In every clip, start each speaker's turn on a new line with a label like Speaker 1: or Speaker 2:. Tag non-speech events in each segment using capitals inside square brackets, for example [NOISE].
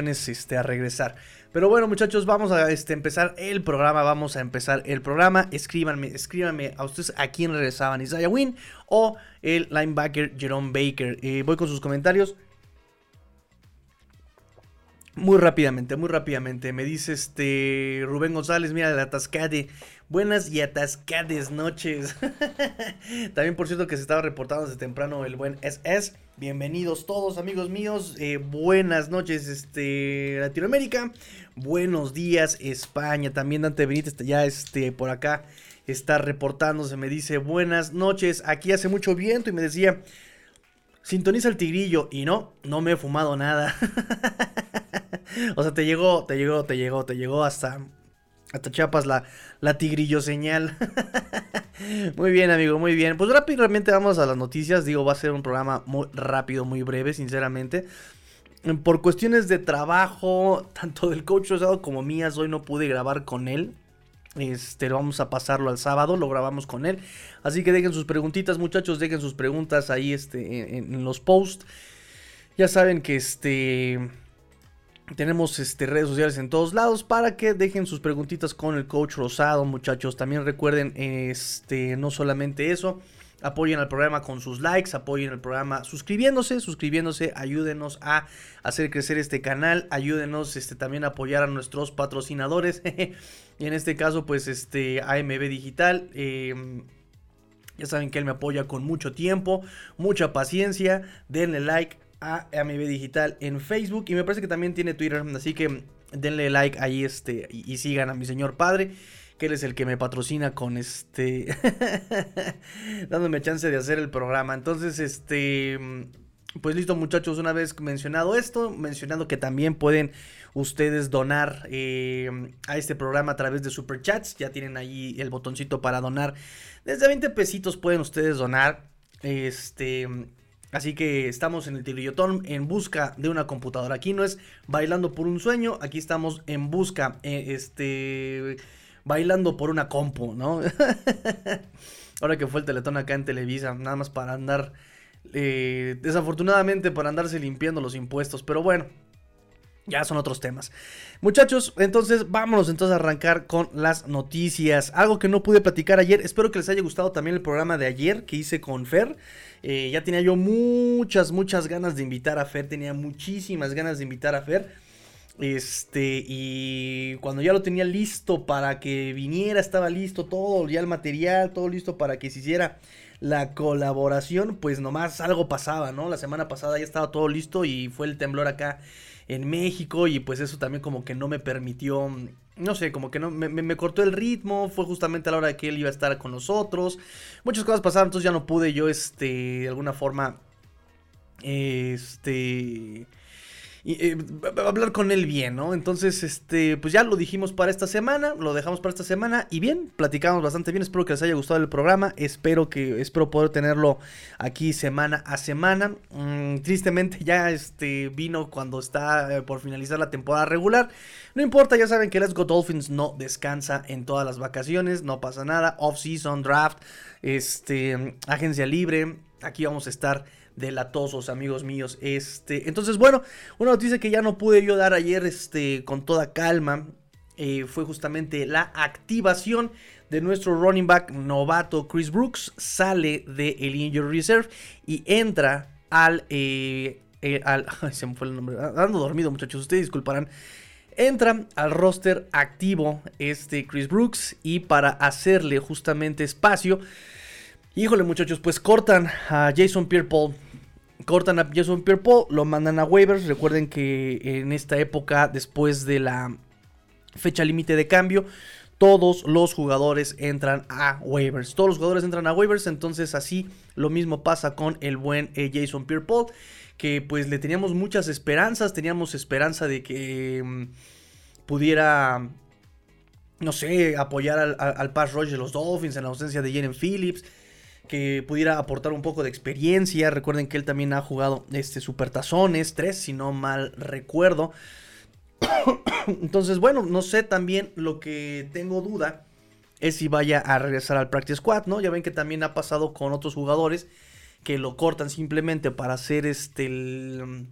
Speaker 1: Este, a regresar. Pero bueno, muchachos, vamos a este, empezar el programa. Vamos a empezar el programa. Escríbanme, escríbanme a ustedes a quién regresaban, Isaiah Wynn o el linebacker Jerome Baker. Eh, voy con sus comentarios. Muy rápidamente, muy rápidamente. Me dice este Rubén González, mira, la atascade. Buenas y atascades noches. [LAUGHS] También, por cierto, que se estaba reportando desde temprano el buen SS. Bienvenidos todos, amigos míos. Eh, buenas noches, este Latinoamérica. Buenos días, España. También Dante Benítez ya este, por acá está reportándose. Me dice buenas noches. Aquí hace mucho viento y me decía, sintoniza el tigrillo. Y no, no me he fumado nada. [LAUGHS] o sea, te llegó, te llegó, te llegó, te llegó hasta, hasta Chiapas la, la tigrillo señal. [LAUGHS] muy bien, amigo, muy bien. Pues rápidamente vamos a las noticias. Digo, va a ser un programa muy rápido, muy breve, sinceramente. Por cuestiones de trabajo, tanto del coach Rosado como mías, hoy no pude grabar con él. Este, vamos a pasarlo al sábado, lo grabamos con él. Así que dejen sus preguntitas, muchachos, dejen sus preguntas ahí este, en los posts. Ya saben que este tenemos este, redes sociales en todos lados para que dejen sus preguntitas con el coach Rosado, muchachos. También recuerden, este, no solamente eso, apoyen al programa con sus likes, apoyen al programa suscribiéndose, suscribiéndose, ayúdenos a hacer crecer este canal, ayúdenos este, también a apoyar a nuestros patrocinadores. [LAUGHS] y en este caso, pues, este, AMB Digital. Em, ya saben que él me apoya con mucho tiempo, mucha paciencia. Denle like, a AMB Digital en Facebook y me parece que también tiene Twitter, así que denle like ahí este y, sigan a mi señor padre, que él es el que me patrocina con este [LAUGHS] dándome chance de hacer el programa. Entonces, este pues listo muchachos, una vez mencionado esto, mencionando que también pueden ustedes donar eh, a este programa a través de Super Chats, ya tienen ahí el botoncito para donar. Desde 20 pesitos pueden ustedes donar. Este, Así que estamos en el Tigrillotón en busca de una computadora. Aquí no es bailando por un sueño, aquí estamos en busca, eh, este, bailando por una compu, ¿no? [LAUGHS] Ahora que fue el teletón acá en Televisa, nada más para andar, eh, desafortunadamente para andarse limpiando los impuestos, pero bueno. Ya son otros temas. Muchachos, entonces vámonos entonces a arrancar con las noticias. Algo que no pude platicar ayer. Espero que les haya gustado también el programa de ayer que hice con Fer. Eh, ya tenía yo muchas, muchas ganas de invitar a Fer. Tenía muchísimas ganas de invitar a Fer. Este, y cuando ya lo tenía listo para que viniera, estaba listo todo, ya el material, todo listo para que se hiciera la colaboración, pues nomás algo pasaba, ¿no? La semana pasada ya estaba todo listo y fue el temblor acá en México y pues eso también como que no me permitió no sé, como que no, me, cortó el ritmo, fue justamente a la hora que él iba a estar con nosotros, muchas cosas pasaron, entonces ya no pude yo, este, de alguna forma, este, y, eh, hablar con él bien, ¿no? Entonces, este, pues ya lo dijimos para esta semana, lo dejamos para esta semana y bien, platicamos bastante bien, espero que les haya gustado el programa, espero que, espero poder tenerlo aquí semana a semana. Mm, tristemente ya este vino cuando está eh, por finalizar la temporada regular. No importa, ya saben que Let's Go Dolphins no descansa en todas las vacaciones, no pasa nada, off season, draft, este, agencia libre, aquí vamos a estar delatosos, amigos míos. Este, entonces, bueno, una noticia que ya no pude yo dar ayer este, con toda calma eh, fue justamente la activación de nuestro running back novato Chris Brooks. Sale del el Injury Reserve y entra al. Eh, eh, al [LAUGHS] se me fue el nombre. Ando dormido, muchachos. Ustedes disculparán. Entra al roster activo este Chris Brooks y para hacerle justamente espacio Híjole, muchachos, pues cortan a Jason Pierre-Paul. Cortan a Jason Pierre-Paul, lo mandan a waivers. Recuerden que en esta época, después de la fecha límite de cambio, todos los jugadores entran a waivers. Todos los jugadores entran a waivers, entonces así lo mismo pasa con el buen eh, Jason Pierre-Paul, que pues le teníamos muchas esperanzas, teníamos esperanza de que mm, pudiera no sé, apoyar al, al, pass rush de los Dolphins en la ausencia de Jalen Phillips, que pudiera aportar un poco de experiencia. Recuerden que él también ha jugado este Supertazones, tres, si no mal recuerdo. [COUGHS] Entonces, bueno, no sé también lo que tengo duda es si vaya a regresar al Practice Squad, ¿no? Ya ven que también ha pasado con otros jugadores que lo cortan simplemente para hacer este el,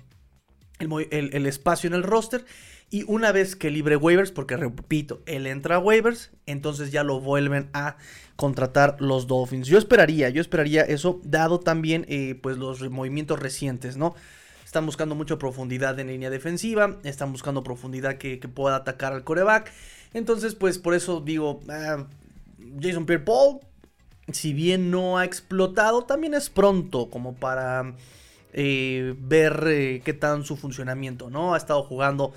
Speaker 1: el espacio en el roster y una vez que libre waivers, porque repito, él entra a waivers, entonces ya lo vuelven a contratar los Dolphins. Yo esperaría, yo esperaría eso, dado también eh, pues los movimientos recientes, ¿no? Están buscando mucha profundidad en línea defensiva, están buscando profundidad que, pueda atacar al coreback. Entonces, pues por eso digo, ah, Jason Pierre Paul, si bien no ha explotado, también es pronto como para eh, ver eh, qué tal su funcionamiento, ¿no? Ha estado jugando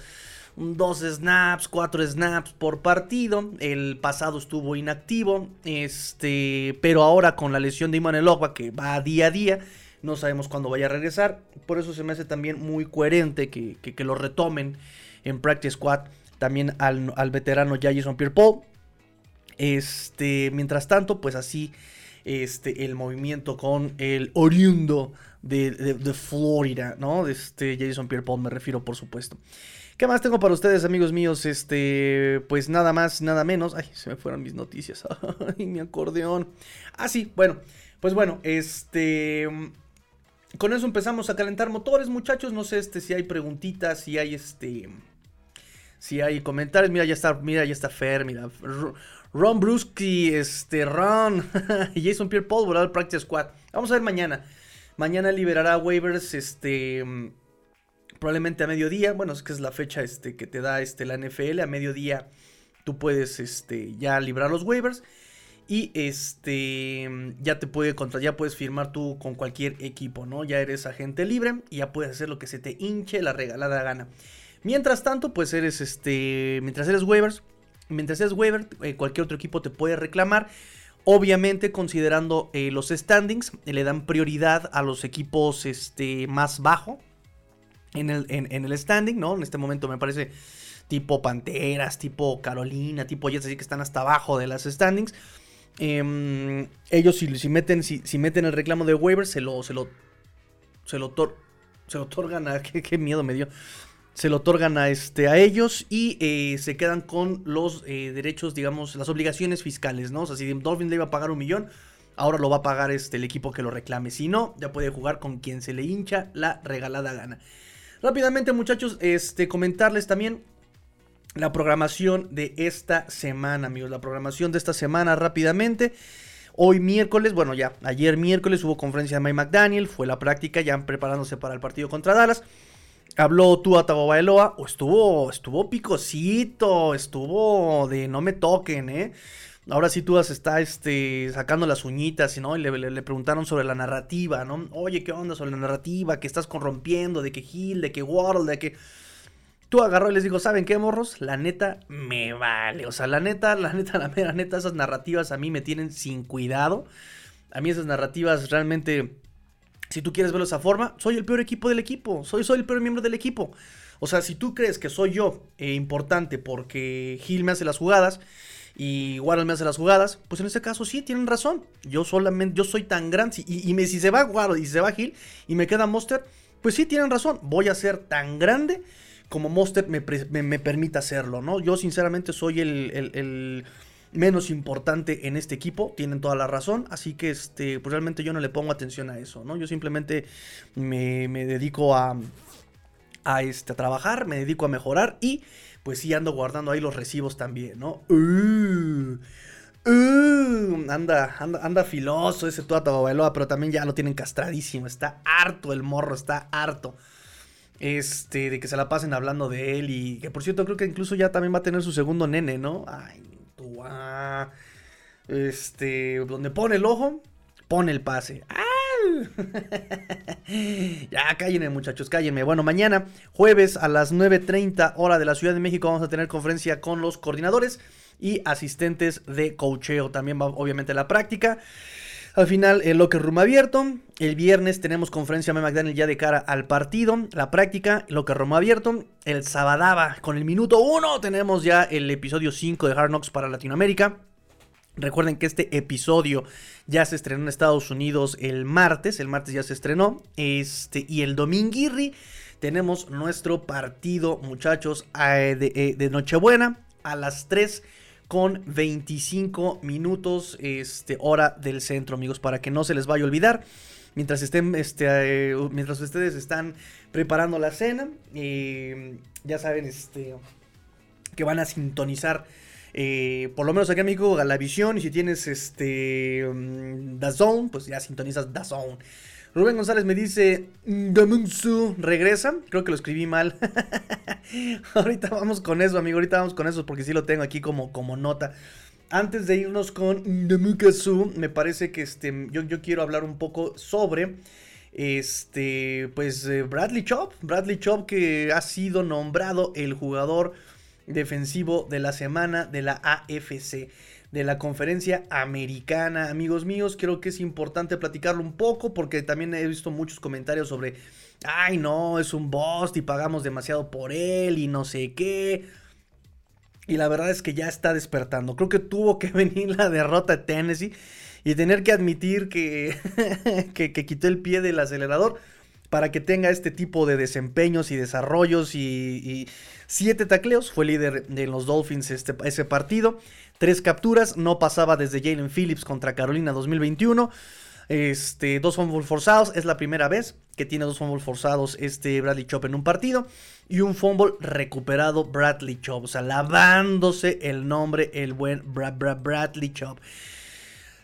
Speaker 1: dos snaps, cuatro snaps por partido. El pasado estuvo inactivo, este, pero ahora con la lesión de Iman Elogba que va día a día, no sabemos cuándo vaya a regresar. Por eso se me hace también muy coherente que, lo retomen en Practice Squad también al, veterano Jason Pierre-Paul. Este, mientras tanto, pues así este, el movimiento con el oriundo de, de, Florida, ¿no? Este Jason Pierre-Paul me refiero, por supuesto. ¿Qué más tengo para ustedes, amigos míos? Este, pues nada más, nada menos. Ay, se me fueron mis noticias. [LAUGHS] Ay, mi acordeón. Ah, sí, bueno, pues bueno, este. Con eso empezamos a calentar motores, muchachos. No sé este, si hay preguntitas, si hay este. Si hay comentarios. Mira, ya está, mira, ya está Fer, mira. Ron Bruschi, este, Ron. [LAUGHS] Jason Pierre Paul, volar al Practice Squad. Vamos a ver mañana. Mañana liberará waivers, este probablemente a mediodía, bueno, es que es la fecha este, que te da este, la NFL, a mediodía tú puedes este, ya librar los waivers y este ya te puede contra, ya puedes firmar tú con cualquier equipo, ¿no? Ya eres agente libre y ya puedes hacer lo que se te hinche la regalada gana. Mientras tanto, pues eres este, mientras eres waivers, mientras eres waiver, eh, cualquier otro equipo te puede reclamar. Obviamente, considerando eh, los standings, le dan prioridad a los equipos este, más bajo, en el, en, el standing, ¿no? En este momento me parece tipo Panteras, tipo Carolina, tipo Jets, así que están hasta abajo de las standings. Em, ellos si, meten, si, meten el reclamo de waiver, se lo, se lo, se lo, se lo otorgan a, [LAUGHS] qué, miedo me dio, se lo otorgan a, este, a ellos y eh, se quedan con los eh, derechos, digamos, las obligaciones fiscales, ¿no? O sea, si Dolphins le iba a pagar un millón, ahora lo va a pagar este, el equipo que lo reclame. Si no, ya puede jugar con quien se le hincha la regalada gana. Rápidamente, muchachos, este, comentarles también la programación de esta semana, amigos. La programación de esta semana rápidamente. Hoy miércoles, bueno ya, ayer miércoles hubo conferencia de Mike McDaniel, fue la práctica ya preparándose para el partido contra Dallas. Habló Tua Tagovailoa, o estuvo, estuvo picosito, estuvo de no me toquen, eh. Ahora sí tú está este, sacando las uñitas, ¿no? Y le, preguntaron sobre la narrativa, ¿no? Oye, ¿qué onda sobre la narrativa? Que estás corrompiendo, de que Gil, de que Waddle, de que... Tú agarró y les dijo, ¿saben qué, morros? La neta me vale. O sea, la neta, la neta, la mera neta, esas narrativas a mí me tienen sin cuidado. A mí esas narrativas realmente, si tú quieres verlo de esa forma, soy el peor equipo del equipo. Soy, soy el peor miembro del equipo. O sea, si tú crees que soy yo eh, importante porque Gil me hace las jugadas y Waddle me hace las jugadas, pues en este caso sí, tienen razón. Yo solamente, yo soy tan grande. Y, me, si se va Waddle y se va Hill y me queda Monster, pues sí, tienen razón. Voy a ser tan grande como Monster me, me, permita hacerlo, ¿no? Yo sinceramente soy el, menos importante en este equipo, tienen toda la razón, así que este, pues realmente yo no le pongo atención a eso, ¿no? Yo simplemente me, me dedico a, a, este, a trabajar, me dedico a mejorar y pues sí ando guardando ahí los recibos también, ¿no? Uh, uh, anda, anda, anda filoso ese Tua Bailoa, pero también ya lo tienen castradísimo. Está harto el morro, está harto. Este, de que se la pasen hablando de él y que por cierto creo que incluso ya también va a tener su segundo nene, ¿no? Ay, Tua. Este, donde pone el ojo, pone el pase. ¡Ah! [LAUGHS] ya, cállenme, muchachos, cállenme. Bueno, mañana, jueves a las 9.30 hora de la Ciudad de México, vamos a tener conferencia con los coordinadores y asistentes de cocheo. También va, obviamente, la práctica. Al final, el locker room abierto. El viernes tenemos conferencia McDaniel ya de cara al partido. La práctica, locker room abierto. El sabadaba con el minuto 1 tenemos ya el episodio 5 de Hard Knocks para Latinoamérica. Recuerden que este episodio ya se estrenó en Estados Unidos el martes. El martes ya se estrenó. Este, y el dominguirri tenemos nuestro partido, muchachos, eh, de, eh, de Nochebuena a las 3 con 25 minutos este, hora del centro, amigos, para que no se les vaya a olvidar. Mientras, estén, este, eh, mientras ustedes están preparando la cena, eh, ya saben este, que van a sintonizar. Eh, por lo menos aquí en México, Galavisión. Y si tienes este um, Zone, pues ya sintonizas Zone. Rubén González me dice, Damunsu regresa. Creo que lo escribí mal. [LAUGHS] ahorita vamos con eso, amigo. Ahorita vamos con eso porque sí lo tengo aquí como, como nota. Antes de irnos con Damukasu, me parece que este, yo, yo quiero hablar un poco sobre este, pues eh, Bradley Chop. Bradley Chop que ha sido nombrado el jugador defensivo de la semana de la AFC de la conferencia americana. Amigos míos, creo que es importante platicarlo un poco porque también he visto muchos comentarios sobre, ay no, es un boss y pagamos demasiado por él y no sé qué. Y la verdad es que ya está despertando. Creo que tuvo que [LAUGHS] venir la derrota de Tennessee y tener que admitir que, [LAUGHS] que, quitó el pie del acelerador para que tenga este tipo de desempeños y desarrollos y, siete tacleos. Fue líder de los Dolphins este, ese partido. Tres capturas, no pasaba desde Jalen Phillips contra Carolina 2021. Este, dos fumbles forzados, es la primera vez que tiene dos fumbles forzados este Bradley Chop en un partido. Y un fumble recuperado Bradley Chop. O sea, lavándose el nombre el buen Bradley Chop.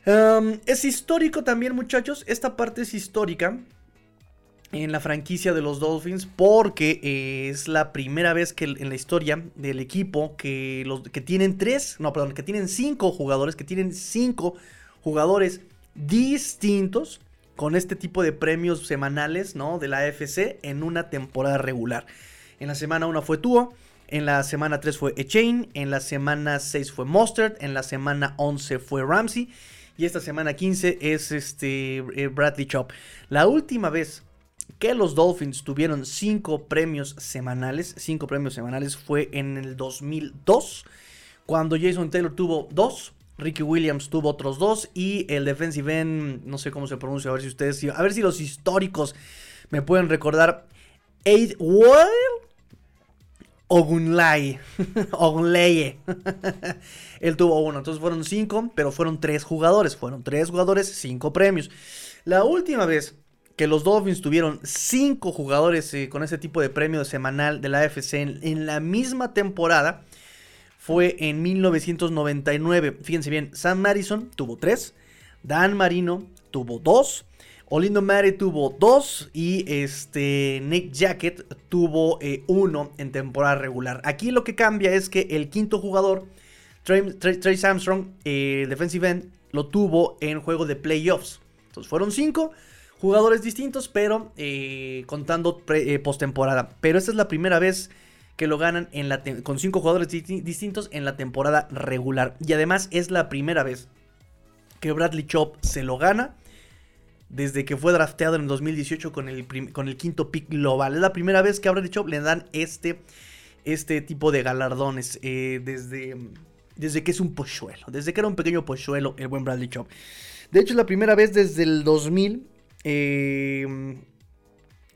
Speaker 1: Um, es histórico también, muchachos. Esta parte es histórica en la franquicia de los Dolphins porque eh, es la primera vez que en la historia del equipo que, los, que tienen tres, no, perdón, que tienen cinco jugadores, que tienen cinco jugadores distintos con este tipo de premios semanales, ¿no? De la AFC en una temporada regular. En la semana 1 fue Tua, en la semana 3 fue Echain, en la semana 6 fue Mustard, en la semana 11 fue Ramsey y esta semana 15 es este eh, Bradley Chop. La última vez que los Dolphins tuvieron cinco premios semanales. Cinco premios semanales fue en el 2002, cuando Jason Taylor tuvo dos. Ricky Williams tuvo otros dos y el defensive end, no sé cómo se pronuncia, a ver si ustedes, a ver si los históricos me pueden recordar. Eight World Ogunlay. [LAUGHS] Ogunleye. [LAUGHS] Él tuvo uno. Entonces fueron cinco, pero fueron tres jugadores. Fueron tres jugadores, cinco premios. La última vez que los Dolphins tuvieron cinco jugadores eh, con ese tipo de premio semanal de la AFC en, la misma temporada fue en 1999. Fíjense bien, Sam Madison tuvo tres, Dan Marino tuvo dos, Olindo Mare tuvo dos y este Nick Jacket tuvo eh, uno en temporada regular. Aquí lo que cambia es que el quinto jugador, Trace Armstrong, el defensive end, lo tuvo en juego de playoffs. Entonces fueron cinco jugadores distintos, pero eh, contando eh, postemporada. Pero esta es la primera vez que lo ganan en la con cinco jugadores distintos en la temporada regular. Y además es la primera vez que Bradley Chop se lo gana desde que fue drafteado en 2018 con el, con el quinto pick global. Es la primera vez que a Bradley Chop le dan este, este tipo de galardones eh, desde, desde que es un pochuelo, desde que era un pequeño pochuelo el buen Bradley Chop. De hecho es la primera vez desde el 2000 Em,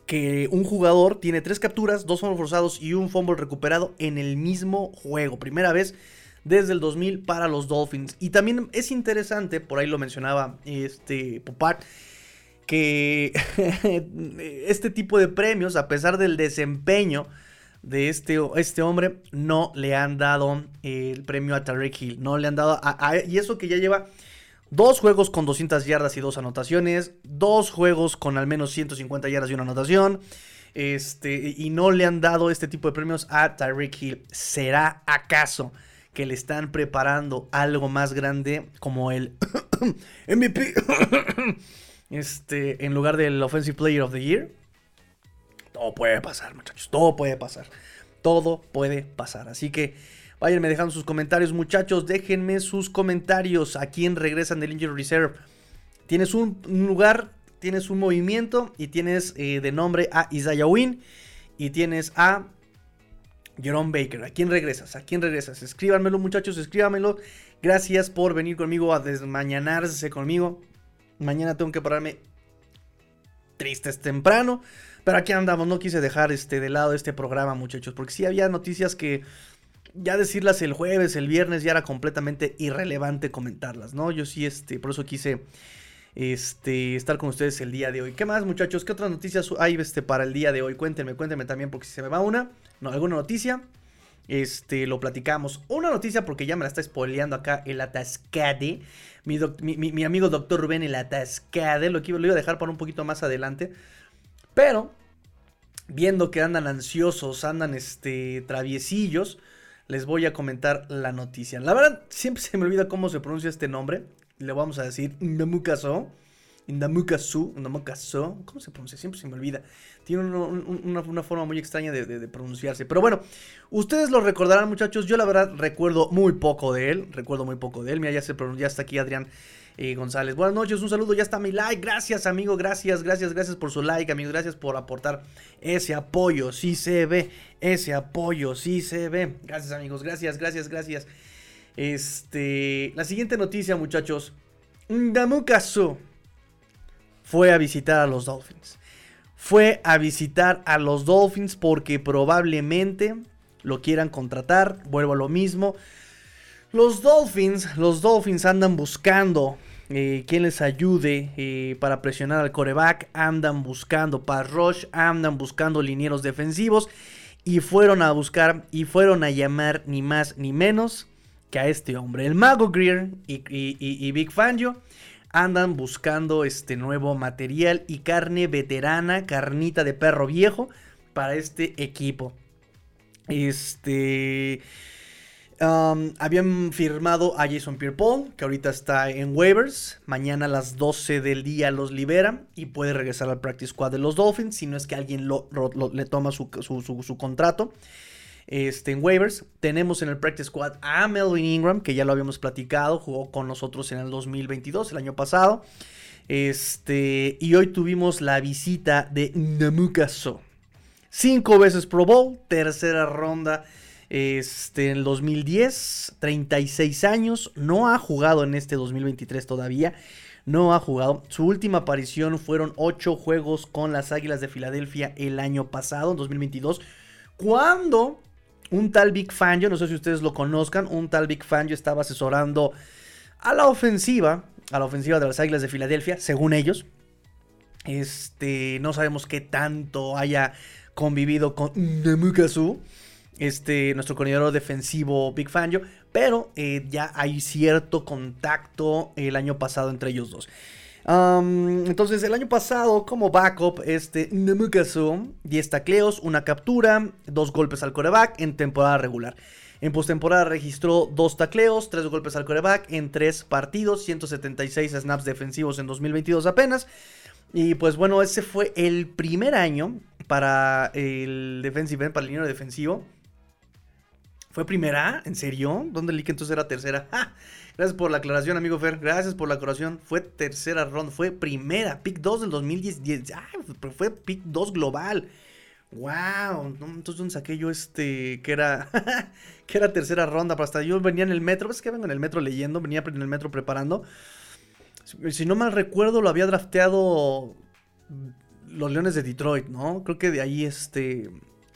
Speaker 1: que un jugador tiene tres capturas, dos fumbles forzados y un fumble recuperado en el mismo juego. Primera vez desde el 2000 para los Dolphins. Y también es interesante, por ahí lo mencionaba este Popar, que [LAUGHS] este tipo de premios, a pesar del desempeño de este, este hombre, no le han dado el premio a Tarek Hill. No le han dado. y eso que ya lleva Dos juegos con 200 yardas y dos anotaciones. Dos juegos con al menos 150 yardas y una anotación. Este, y no le han dado este tipo de premios a Tyreek Hill. ¿Será acaso que le están preparando algo más grande como el [COUGHS] MVP? [COUGHS] este, en lugar del Offensive Player of the Year. Todo puede pasar, muchachos. Todo puede pasar. Todo puede pasar. Así que Váyanme dejando sus comentarios, muchachos. Déjenme sus comentarios. ¿A quién regresan del Injury Reserve? Tienes un, lugar, tienes un movimiento y tienes eh, de nombre a Isaiah Wynn y tienes a Jerome Baker. ¿A quién regresas? ¿A quién regresas? Escríbanmelo, muchachos, escríbanmelo. Gracias por venir conmigo a desmañanarse conmigo. Mañana tengo que pararme tristes temprano. Pero aquí andamos, no quise dejar este, de lado este programa, muchachos. Porque sí había noticias que ya decirlas el jueves, el viernes, ya era completamente irrelevante comentarlas, ¿no? Yo sí, este, por eso quise este, estar con ustedes el día de hoy. ¿Qué más, muchachos? ¿Qué otras noticias hay este, para el día de hoy? Cuéntenme, cuéntenme también, porque si se me va una, no, alguna noticia, este, lo platicamos. Una noticia, porque ya me la está spoileando acá el Atascade. Mi, mi, amigo doctor Rubén, el Atascade. Lo, lo iba a dejar para un poquito más adelante. Pero, viendo que andan ansiosos, andan este, traviesillos les voy a comentar la noticia. La verdad, siempre se me olvida cómo se pronuncia este nombre. Le vamos a decir Ndamukaso. Ndamukasu, Ndamukaso. ¿Cómo se pronuncia? Siempre se me olvida. Tiene una, forma muy extraña de, pronunciarse. Pero bueno, ustedes lo recordarán, muchachos. Yo la verdad recuerdo muy poco de él. Recuerdo muy poco de él. Mira, ya se ya está aquí Adrián eh, González. Buenas noches, un saludo, ya está mi like. Gracias, amigo, gracias, gracias, gracias por su like, amigo. Gracias por aportar ese apoyo. Sí se ve, ese apoyo, sí se ve. Gracias, amigos, gracias, gracias, gracias. Este, la siguiente noticia, muchachos. Ndamukasu fue a visitar a los Dolphins. Fue a visitar a los Dolphins porque probablemente lo quieran contratar. Vuelvo a lo mismo. Los Dolphins, los Dolphins andan buscando eh, quien les ayude eh, para presionar al coreback, andan buscando pass rush, andan buscando linieros defensivos y fueron a buscar y fueron a llamar ni más ni menos que a este hombre, el Mago Greer y, Big Fangio andan buscando este nuevo material y carne veterana, carnita de perro viejo para este equipo. Este habían firmado a Jason Pierre-Paul, que ahorita está en waivers. Mañana a las 12 del día los liberan y puede regresar al practice squad de los Dolphins, si no es que alguien le toma su, contrato. Este, en waivers. Tenemos en el practice squad a Melvin Ingram, que ya lo habíamos platicado, jugó con nosotros en el 2022, el año pasado. Este, y hoy tuvimos la visita de Namukaso. Cinco veces Pro Bowl, tercera ronda este, en el 2010, 36 años, no ha jugado en este 2023 todavía, no ha jugado. Su última aparición fueron 8 juegos con las Águilas de Filadelfia el año pasado, en 2022, cuando un tal Big Fangio, no sé si ustedes lo conozcan, un tal Big Fangio estaba asesorando a la ofensiva, a la ofensiva de las Águilas de Filadelfia, según ellos. Este, no sabemos qué tanto haya convivido con Nemukazu este, nuestro coordinador defensivo Big Fangio, pero eh, ya hay cierto contacto el año pasado entre ellos dos. entonces, el año pasado, como backup, este Nemukazu, 10 tacleos, una captura, dos golpes al coreback en temporada regular. En postemporada registró dos tacleos, tres golpes al coreback en tres partidos, 176 snaps defensivos en 2022 apenas. Y pues bueno, ese fue el primer año para el defensive para el línea defensivo ¿Fue primera? ¿En serio? ¿Dónde que entonces era tercera? [LAUGHS] Gracias por la aclaración, amigo Fer. Gracias por la aclaración. Fue tercera ronda. Fue primera. Pick 2 del 2010. Ah, fue pick 2 global. Wow. entonces, ¿dónde saqué yo este? Que era. [LAUGHS] que era tercera ronda. Pero hasta yo venía en el metro. ¿Ves que vengo en el metro leyendo? Venía en el metro preparando. Si no mal recuerdo, lo había drafteado. Los Leones de Detroit, ¿no? Creo que de ahí este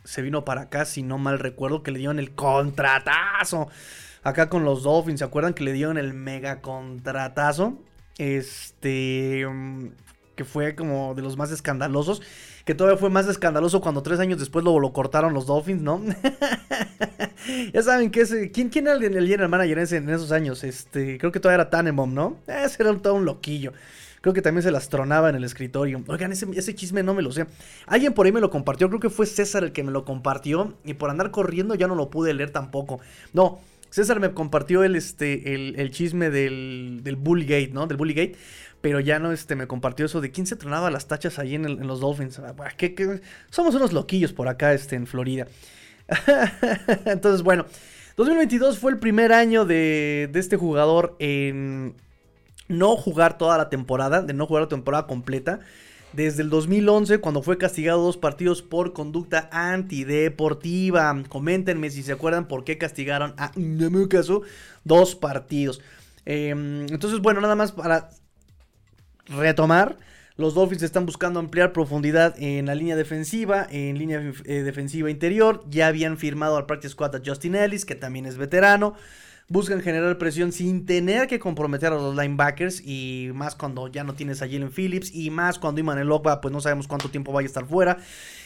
Speaker 1: se vino para acá, si no mal recuerdo, que le dieron el contratazo. Acá con los Dolphins, ¿se acuerdan que le dieron el mega contratazo? Este. Mm, que fue como de los más escandalosos. Que todavía fue más escandaloso cuando tres años después lo, lo cortaron los Dolphins, ¿no? [LAUGHS] ya saben que ese. ¿Quién, quién era el, el general manager en esos años? Este. Creo que todavía era Tanemom, ¿no? Ese era todo un loquillo. Creo que también se las tronaba en el escritorio. Oigan, ese, chisme no me lo sé. Alguien por ahí me lo compartió. Creo que fue César el que me lo compartió. Y por andar corriendo ya no lo pude leer tampoco. No, César me compartió el, este, el, chisme del, del Bullygate, ¿no? Del Bullygate. Pero ya no este, me compartió eso de quién se tronaba las tachas ahí en, los Dolphins. Ah, somos unos loquillos por acá este, en Florida. [LAUGHS] Entonces, bueno. 2022 fue el primer año de, de este jugador en no jugar toda la temporada, de no jugar la temporada completa. Desde el 2011, cuando fue castigado dos partidos por conducta antideportiva. Coméntenme si se acuerdan por qué castigaron a caso dos partidos. Em, entonces, bueno, nada más para retomar. Los Dolphins están buscando ampliar profundidad en la línea defensiva, en línea eh, defensiva interior. Ya habían firmado al practice squad a Justin Ellis, que también es veterano buscan generar presión sin tener que comprometer a los linebackers y más cuando ya no tienes a Jalen Phillips y más cuando Iman el pues no sabemos cuánto tiempo vaya a estar fuera.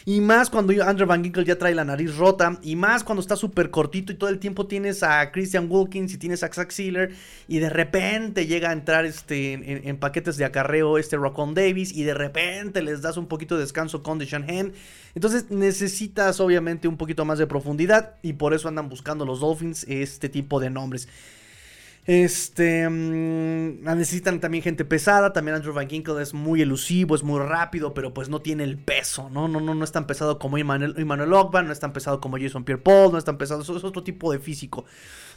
Speaker 1: Y más cuando Andrew Van Ginkle ya trae la nariz rota. Y más cuando está súper cortito y todo el tiempo tienes a Christian Wilkins y tienes a Zach Sealer y de repente llega a entrar este, en, paquetes de acarreo este Rocon Davis y de repente les das un poquito de descanso con Deshaun Hand entonces necesitas obviamente un poquito más de profundidad y por eso andan buscando los Dolphins este tipo de nombres. Este mm, necesitan también gente pesada. También Andrew Van Ginkle es muy elusivo, es muy rápido, pero pues no tiene el peso, ¿no? No, no, no es tan pesado como Emmanuel, Emmanuel Ogban, no es tan pesado como Jason Pierre Paul, no es tan pesado, es otro tipo de físico.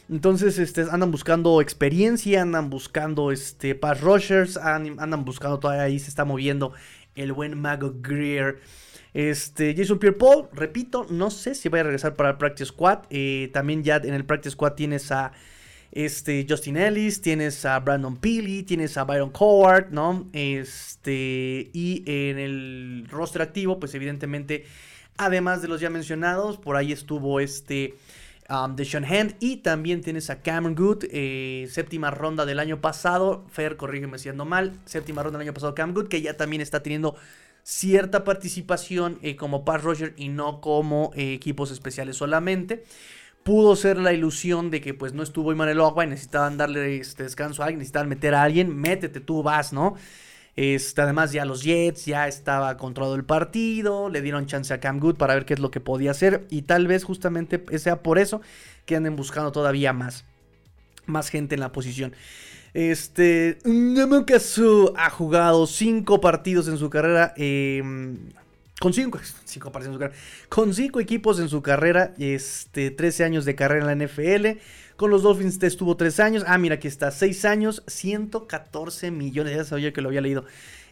Speaker 1: Entonces, este, andan buscando experiencia, andan buscando este, pass rushers, andan buscando todavía ahí se está moviendo el buen Mago Greer. Este, Jason Pierre Paul, repito, no sé si va a regresar para el Practice Squad. Eh, también ya en el Practice Squad tienes a este, Justin Ellis, tienes a Brandon Peely, tienes a Byron Coward, ¿no? Este, y en el roster activo, pues evidentemente, además de los ya mencionados, por ahí estuvo este... Um, de Sean Hand. Y también tienes a Cameron Good, eh, séptima ronda del año pasado. Fer, corrígeme si ando mal. Séptima ronda del año pasado, Cameron Good, que ya también está teniendo cierta participación eh, como pass rusher y no como eh, equipos especiales solamente. Pudo ser la ilusión de que pues no estuvo Emmanuel Ogba y necesitaban darle este descanso a alguien, necesitaban meter a alguien, métete tú, vas, ¿no? Este, además ya los Jets ya estaba controlado el partido, le dieron chance a Cam Good para ver qué es lo que podía hacer y tal vez justamente sea por eso que anden buscando todavía más, más gente en la posición. Este, Namukasu ha jugado cinco partidos en su carrera. Em, con cinco, cinco partidos en su carrera. Con cinco equipos en su carrera. Este, 13 años de carrera en la NFL. Con los Dolphins estuvo 3 años. Ah, mira, aquí está, 6 años, 114 millones. Ya sabía que lo había leído.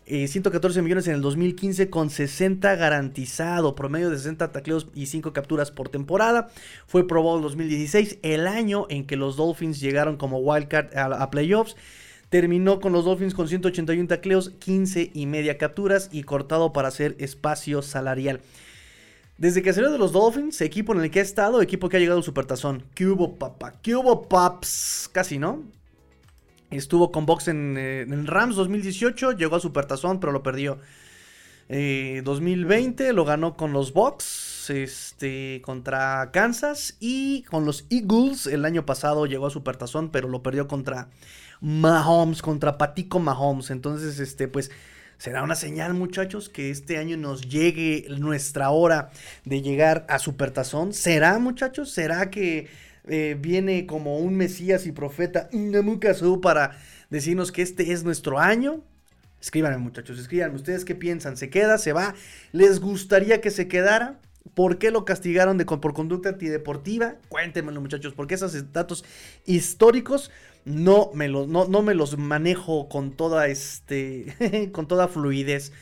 Speaker 1: 114 eh, millones en el 2015 con 60 garantizado, promedio de 60 tacleos y 5 capturas por temporada. Fue probado en 2016, el año en que los Dolphins llegaron como wildcard a, playoffs. Terminó con los Dolphins con 181 tacleos, 15 y media capturas y cortado para hacer espacio salarial. Desde que salió de los Dolphins, equipo en el que ha estado, equipo que ha llegado al Supertazón. ¿Qué hubo, papá? ¿Qué hubo, paps? Casi, ¿no? Estuvo con Box en, eh, Rams 2018, llegó a Supertazón, pero lo perdió. 2020 eh, lo ganó con los Bucks este, contra Kansas y con los Eagles el año pasado llegó a Supertazón, pero lo perdió contra Mahomes, contra Patico Mahomes. Entonces, este, pues será una señal, muchachos, que este año nos llegue nuestra hora de llegar a Supertazón. ¿Será, muchachos? ¿Será que eh, viene como un Mesías y profeta para decirnos que este es nuestro año. Escríbanme muchachos, escríbanme ustedes qué piensan, ¿se queda, se va? ¿Les gustaría que se quedara? ¿Por qué lo castigaron de, por conducta antideportiva? Cuéntenmelo muchachos, porque esos datos históricos no me los, no, no me los manejo con toda, este, [LAUGHS] con toda fluidez.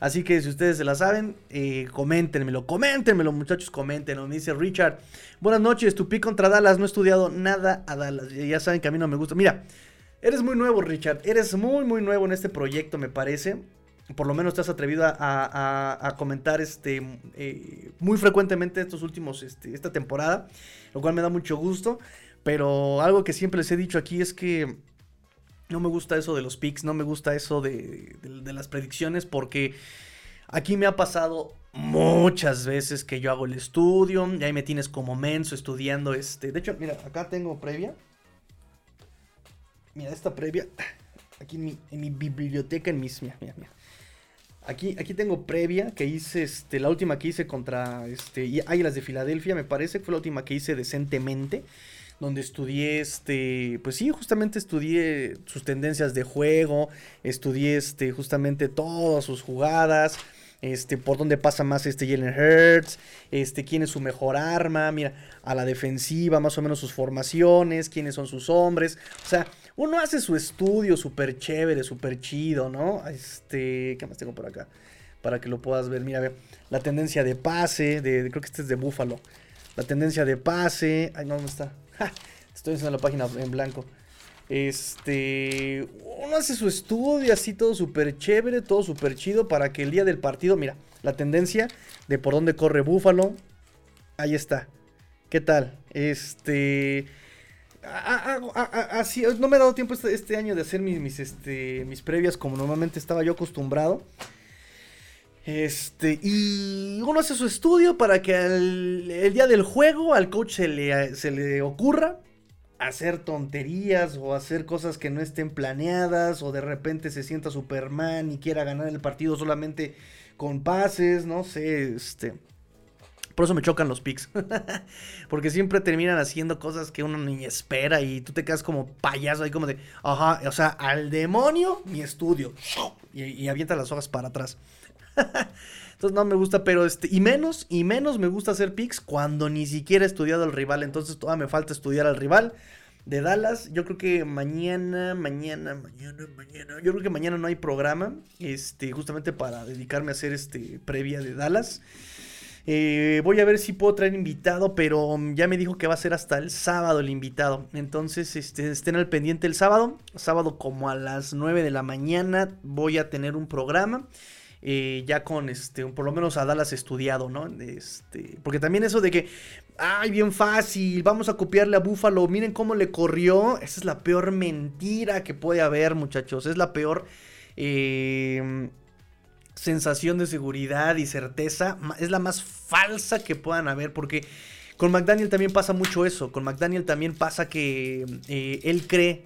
Speaker 1: Así que si ustedes se la saben, eh, coméntenmelo, coméntenmelo muchachos, coméntenlo. Me dice Richard, buenas noches, tu pick contra Dallas, no he estudiado nada a Dallas. Ya saben que a mí no me gusta. Mira, eres muy nuevo Richard, eres muy muy nuevo en este proyecto me parece. Por lo menos te has atrevido a, comentar este eh, muy frecuentemente estos últimos, este, esta temporada, lo cual me da mucho gusto. Pero algo que siempre les he dicho aquí es que no me gusta eso de los picks, no me gusta eso de, las predicciones porque aquí me ha pasado muchas veces que yo hago el estudio y ahí me tienes como menso estudiando este. De hecho, mira, acá tengo previa. Mira, esta previa. Aquí en mi, biblioteca, en mis. Mira, mira, mira. Aquí, aquí tengo previa que hice, este, la última que hice contra este, Águilas de Filadelfia, me parece que fue la última que hice decentemente donde estudié, este, pues sí, justamente estudié sus tendencias de juego, estudié, este, justamente todas sus jugadas, este, por dónde pasa más este Jalen Hurts, este, quién es su mejor arma, mira, a la defensiva, más o menos sus formaciones, quiénes son sus hombres. O sea, uno hace su estudio súper chévere, súper chido, ¿no? Este, ¿qué más tengo por acá? Para que lo puedas ver, mira, a la tendencia de pase, de, creo que este es de Búfalo. La tendencia de pase, ay, no, ¿dónde está? [LAUGHS] estoy en la página en blanco. Este, uno hace su estudio así todo súper chévere, todo súper chido para que el día del partido, mira, la tendencia de por dónde corre Búfalo, ahí está. ¿Qué tal? Este, así, no me he dado tiempo este, este año de hacer mis, este, mis previas como normalmente estaba yo acostumbrado. Este, y uno hace su estudio para que el día del juego al coach se le, se le ocurra hacer tonterías o hacer cosas que no estén planeadas o de repente se sienta Superman y quiera ganar el partido solamente con pases, no sé, este... Por eso me chocan los picks. [LAUGHS] Porque siempre terminan haciendo cosas que uno ni espera y tú te quedas como payaso ahí como de, ajá, o sea, al demonio mi estudio. Y avienta las hojas para atrás. Entonces no me gusta, pero este, y menos, y menos me gusta hacer picks cuando ni siquiera he estudiado al rival. Entonces todavía me falta estudiar al rival de Dallas. Yo creo que mañana, mañana, mañana, mañana. Yo creo que mañana no hay programa. Este, justamente para dedicarme a hacer este previa de Dallas. Eh, voy a ver si puedo traer invitado, pero ya me dijo que va a ser hasta el sábado el invitado. Entonces, este, estén al pendiente el sábado. Sábado como a las 9 de la mañana voy a tener un programa. Eh, ya con este, por lo menos a Dallas estudiado, ¿no? Este, porque también eso de que, ay, bien fácil, vamos a copiarle a Buffalo, miren cómo le corrió, esa es la peor mentira que puede haber, muchachos, es la peor em, sensación de seguridad y certeza, es la más falsa que puedan haber, porque con McDaniel también pasa mucho eso, con McDaniel también pasa que eh, él cree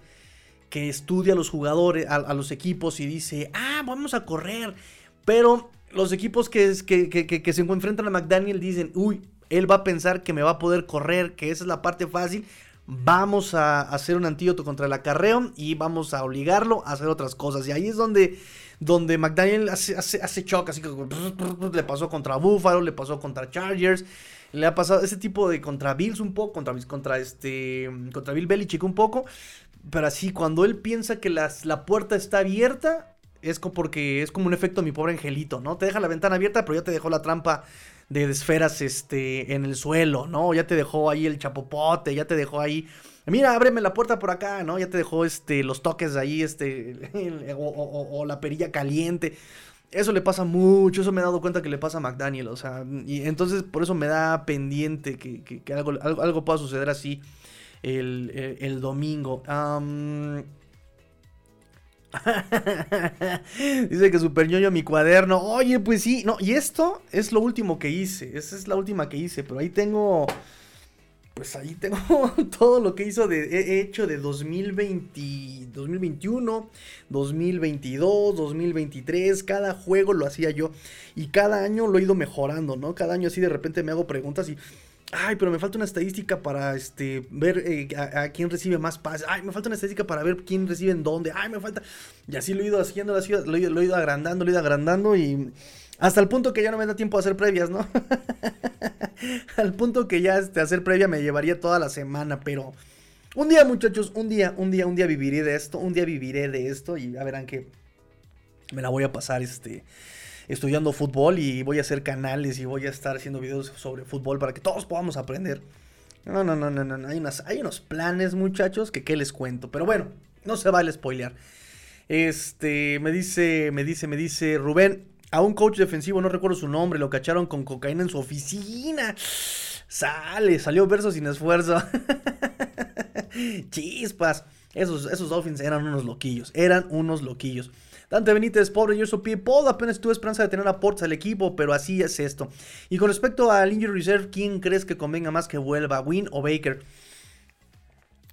Speaker 1: que estudia a los jugadores, a los equipos y dice, ah, vamos a correr pero los equipos que, se enfrentan a McDaniel dicen, uy, él va a pensar que me va a poder correr, que esa es la parte fácil. Vamos a hacer un antídoto contra el acarreo y vamos a obligarlo a hacer otras cosas. Y ahí es donde, McDaniel hace, hace, así que [LAUGHS] le pasó contra Buffalo, le pasó contra Chargers, le ha pasado ese tipo de contra Bills un poco, contra, contra, este, contra Bill Belichick un poco. Pero así, cuando él piensa que la puerta está abierta, es porque es como un efecto mi pobre angelito, ¿no? Te deja la ventana abierta, pero ya te dejó la trampa de esferas este, en el suelo, ¿no? Ya te dejó ahí el chapopote, ya te dejó ahí. Mira, ábreme la puerta por acá, ¿no? Ya te dejó este, los toques ahí, este, o, la perilla caliente. Eso le pasa mucho, eso me he dado cuenta que le pasa a McDaniel, o sea, y entonces por eso me da pendiente que, algo, algo, pueda suceder así el, domingo. [LAUGHS] Dice que super ñoño mi cuaderno. Oye, pues sí, no, y esto es lo último que hice. Esa es la última que hice, pero ahí tengo. Pues ahí [LAUGHS] tengo todo lo que hizo de, he hecho de 2020, 2021, 2022, 2023. Cada juego lo hacía yo. Y cada año lo he ido mejorando, ¿no? Cada año así de repente me hago preguntas y Ay, pero me falta una estadística para este ver eh, a, quién recibe más pases. Ay, me falta una estadística para ver quién recibe en dónde. Ay, me falta. Y así lo he ido haciendo, lo he ido, lo he ido agrandando, lo he ido agrandando y. Hasta el punto que ya no me da tiempo a hacer previas, ¿no? [LAUGHS] Al punto que ya este, hacer previa me llevaría toda la semana, pero. Un día, muchachos, un día, un día, un día viviré de esto, un día viviré de esto y ya verán que me la voy a pasar este estudiando fútbol y voy a hacer canales y voy a estar haciendo videos sobre fútbol para que todos podamos aprender. No, no, no, no, no. Hay, hay unos planes, muchachos, que qué les cuento. Pero bueno, no se vale spoilear. Este, me dice, me dice, me dice Rubén, a un coach defensivo, no recuerdo su nombre, lo cacharon con cocaína en su oficina. Sale, salió verso sin esfuerzo. [LAUGHS] Chispas. Esos, esos Dolphins eran unos loquillos, eran unos loquillos. Dante Benítez, pobre Yoso People, apenas tuve esperanza de tener aportes al equipo, pero así es esto. Y con respecto al Injury Reserve, ¿quién crees que convenga más que vuelva, Win o Baker?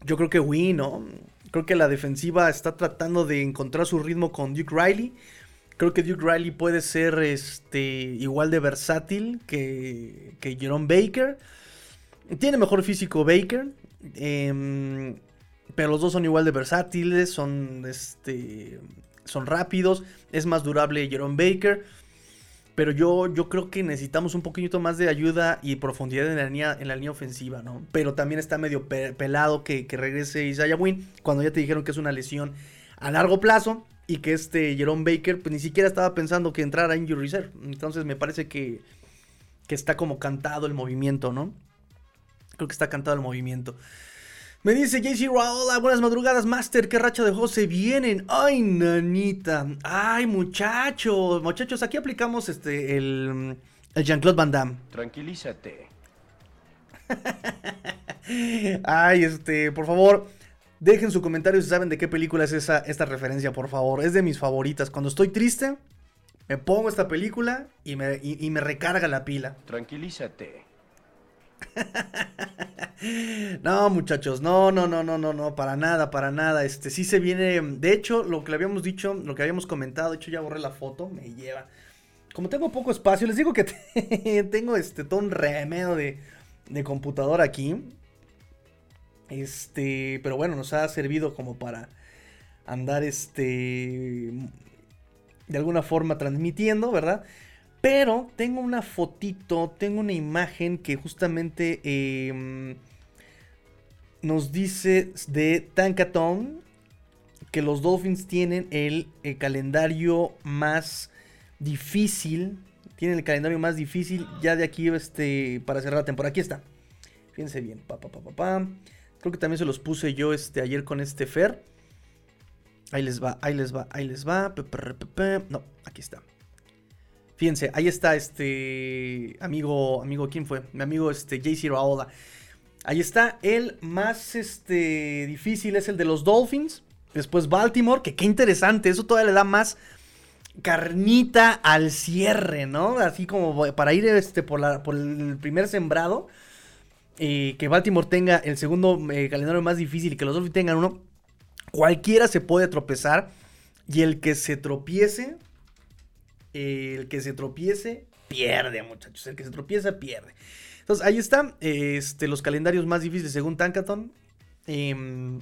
Speaker 1: Yo creo que Win, ¿no? Creo que la defensiva está tratando de encontrar su ritmo con Duke Riley. Creo que Duke Riley puede ser este, igual de versátil que, que Jerome Baker. Tiene mejor físico Baker. Em, pero los dos son igual de versátiles. Son este, son rápidos, es más durable Jerome Baker. Pero yo, yo creo que necesitamos un poquito más de ayuda y profundidad en la línea, en la línea ofensiva, ¿no? Pero también está medio pelado que, que regrese Isaiah Wynn cuando ya te dijeron que es una lesión a largo plazo y que este Jerome Baker pues ni siquiera estaba pensando que entrara en injury reserve. Entonces me parece que, que está como cantado el movimiento, ¿no? Creo que está cantado el movimiento. Me dice JC Raola, buenas madrugadas, Master, qué racha de juegos se vienen. Ay, nanita. Ay, muchachos, muchachos, aquí aplicamos este el, el Jean-Claude Van Damme.
Speaker 2: Tranquilízate. [LAUGHS]
Speaker 1: Ay, este, por favor, dejen su comentario si saben de qué película es esa, esta referencia, por favor. Es de mis favoritas. Cuando estoy triste, me pongo esta película y me, y me recarga la pila.
Speaker 2: Tranquilízate. [LAUGHS]
Speaker 1: no, muchachos, no, no, no, no, no, no, para nada, para nada. Este sí se viene. De hecho, lo que le habíamos dicho, lo que habíamos comentado, de hecho ya borré la foto, me lleva. Como tengo poco espacio, les digo que [LAUGHS] tengo este todo un remedio de, de computadora aquí. Este, pero bueno, nos ha servido como para andar este de alguna forma transmitiendo, ¿verdad? Pero tengo una fotito, tengo una imagen que justamente em, nos dice de Tankaton que los Dolphins tienen el, calendario más difícil. Tienen el calendario más difícil ya de aquí este, para cerrar la temporada. Aquí está. Fíjense bien. Pa, pa, pa, Creo que también se los puse yo este, ayer con este Fer. Ahí les va, ahí les va, ahí les va. No, aquí está. Fíjense, ahí está este amigo, amigo, ¿quién fue? Mi amigo este JC Raola. Ahí está, el más este difícil es el de los Dolphins. Después Baltimore, que qué interesante, eso todavía le da más carnita al cierre, ¿no? Así como para ir este, por, la, por el primer sembrado. y que Baltimore tenga el segundo eh, calendario más difícil y que los Dolphins tengan uno. Cualquiera se puede tropezar. Y el que se tropiece, el que se tropiece, pierde, muchachos. El que se tropieza, pierde. Entonces, ahí están este, los calendarios más difíciles según Tankaton. Em,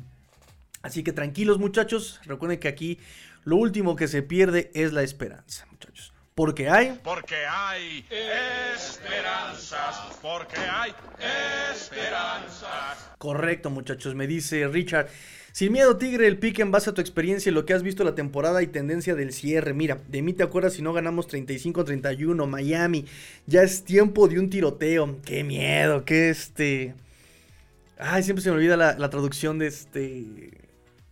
Speaker 1: así que tranquilos, muchachos. Recuerden que aquí lo último que se pierde es la esperanza, muchachos. Porque hay.
Speaker 3: Porque hay esperanzas. Porque hay esperanzas.
Speaker 1: Correcto, muchachos. Me dice Richard. Sin miedo, Tigre, el pique en base a tu experiencia y lo que has visto la temporada y tendencia del cierre. Mira, de mí te acuerdas si no ganamos 35-31, Miami. Ya es tiempo de un tiroteo. Qué miedo, qué este. Ay, siempre se me olvida la, traducción de este.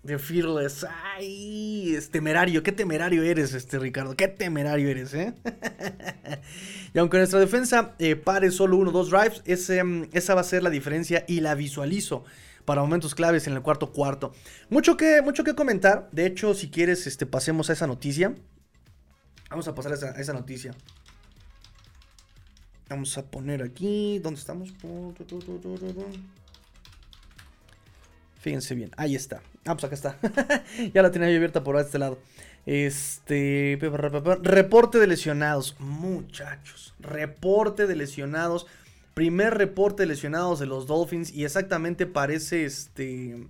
Speaker 1: De Fearless. Ay, es temerario. Qué temerario eres, este Ricardo. Qué temerario eres, ¿eh? [LAUGHS] y aunque nuestra defensa eh, pare solo uno o dos drives, esa va a ser la diferencia y la visualizo para momentos claves en el cuarto cuarto. Mucho que, mucho que comentar. De hecho, si quieres, este, pasemos a esa noticia. Vamos a pasar a esa, noticia. Vamos a poner aquí. ¿Dónde estamos? Fíjense bien. Ahí está. Ah, pues acá está. [LAUGHS] ya la tenía abierta por este lado. Este. Reporte de lesionados. Muchachos. Reporte de lesionados. Primer reporte de lesionados de los Dolphins y exactamente parece este...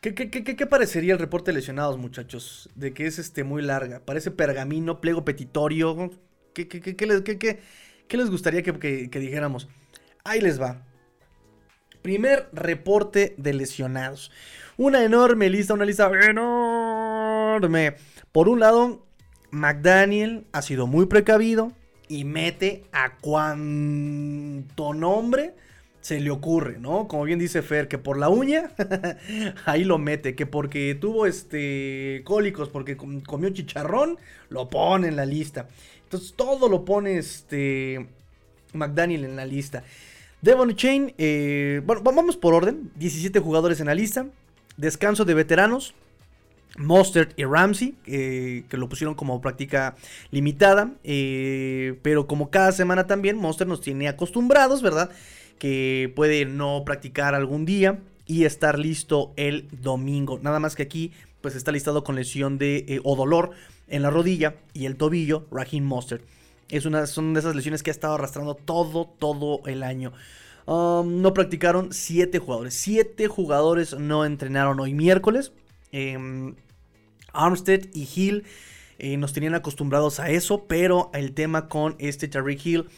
Speaker 1: ¿Qué, qué, parecería el reporte de lesionados, muchachos? De que es este muy larga. Parece pergamino, pliego petitorio. ¿Qué, qué les, les, gustaría que, dijéramos? Ahí les va. Primer reporte de lesionados. Una enorme lista, una lista enorme. Por un lado, McDaniel ha sido muy precavido y mete a cuanto nombre se le ocurre, ¿no? Como bien dice Fer, que por la uña, [LAUGHS] ahí lo mete, que porque tuvo este cólicos, porque comió chicharrón, lo pone en la lista. Entonces todo lo pone este McDaniel en la lista. Devon Chain, eh, bueno, vamos por orden, 17 jugadores en la lista, descanso de veteranos, Mustard y Ramsey, que lo pusieron como práctica limitada. Eh, pero como cada semana también, Monster nos tiene acostumbrados, ¿verdad? Que puede no practicar algún día y estar listo el domingo. Nada más que aquí, pues está listado con lesión de eh, o dolor en la rodilla y el tobillo, Raheem Mustard. Es una, son de esas lesiones que ha estado arrastrando todo, todo el año. Um, no practicaron 7 jugadores. 7 jugadores no entrenaron hoy miércoles. Em, Armstead y Hill Eh, nos tenían acostumbrados a eso, pero el tema con este Terry Hill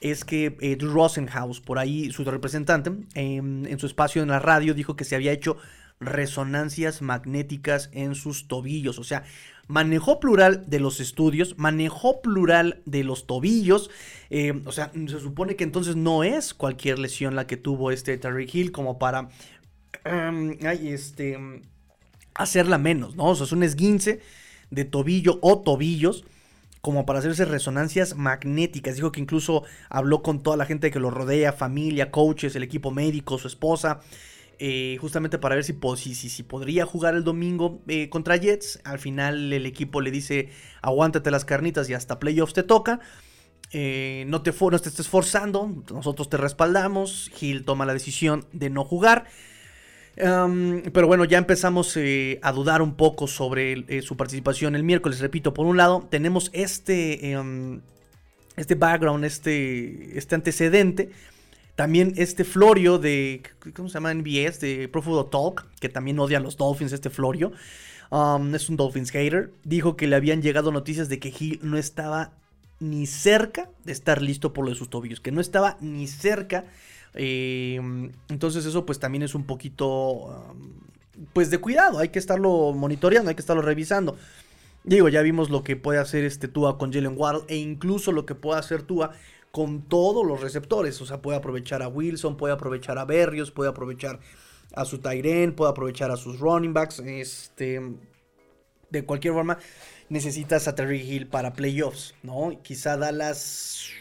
Speaker 1: es que eh, Rosenhaus, por ahí su representante, em, en su espacio en la radio dijo que se había hecho resonancias magnéticas en sus tobillos. O sea, manejó plural de los estudios, manejó plural de los tobillos. Em, o sea, se supone que entonces no es cualquier lesión la que tuvo este Terry Hill como para em, este, hacerla menos, ¿no? O sea, es un esguince de tobillo o tobillos como para hacerse resonancias magnéticas. Dijo que incluso habló con toda la gente que lo rodea, familia, coaches, el equipo médico, su esposa, eh, justamente para ver si, podría jugar el domingo eh, contra Jets. Al final el equipo le dice, aguántate las carnitas y hasta playoffs te toca. Eh, no, te estés forzando, nosotros te respaldamos. Gil toma la decisión de no jugar pero bueno, ya empezamos a dudar un poco sobre su participación el miércoles. Repito, por un lado, tenemos este, em, este background, este, este antecedente. También este Florio de, ¿cómo se llama? NBS, de Pro Football Talk, que también odia a los Dolphins, este Florio. es un Dolphins hater. Dijo que le habían llegado noticias de que Gil no estaba ni cerca de estar listo por lo de sus tobillos. Que no estaba ni cerca Em, entonces eso pues también es un poquito pues de cuidado, hay que estarlo monitoreando, hay que estarlo revisando. Digo, ya vimos lo que puede hacer este Tua con Jalen Waddle e incluso lo que puede hacer Tua con todos los receptores. O sea, puede aprovechar a Wilson, puede aprovechar a Berrios, puede aprovechar a su Tyren, puede aprovechar a sus running backs. Este, de cualquier forma, necesitas a Terry Hill para playoffs, ¿no? Quizá Dallas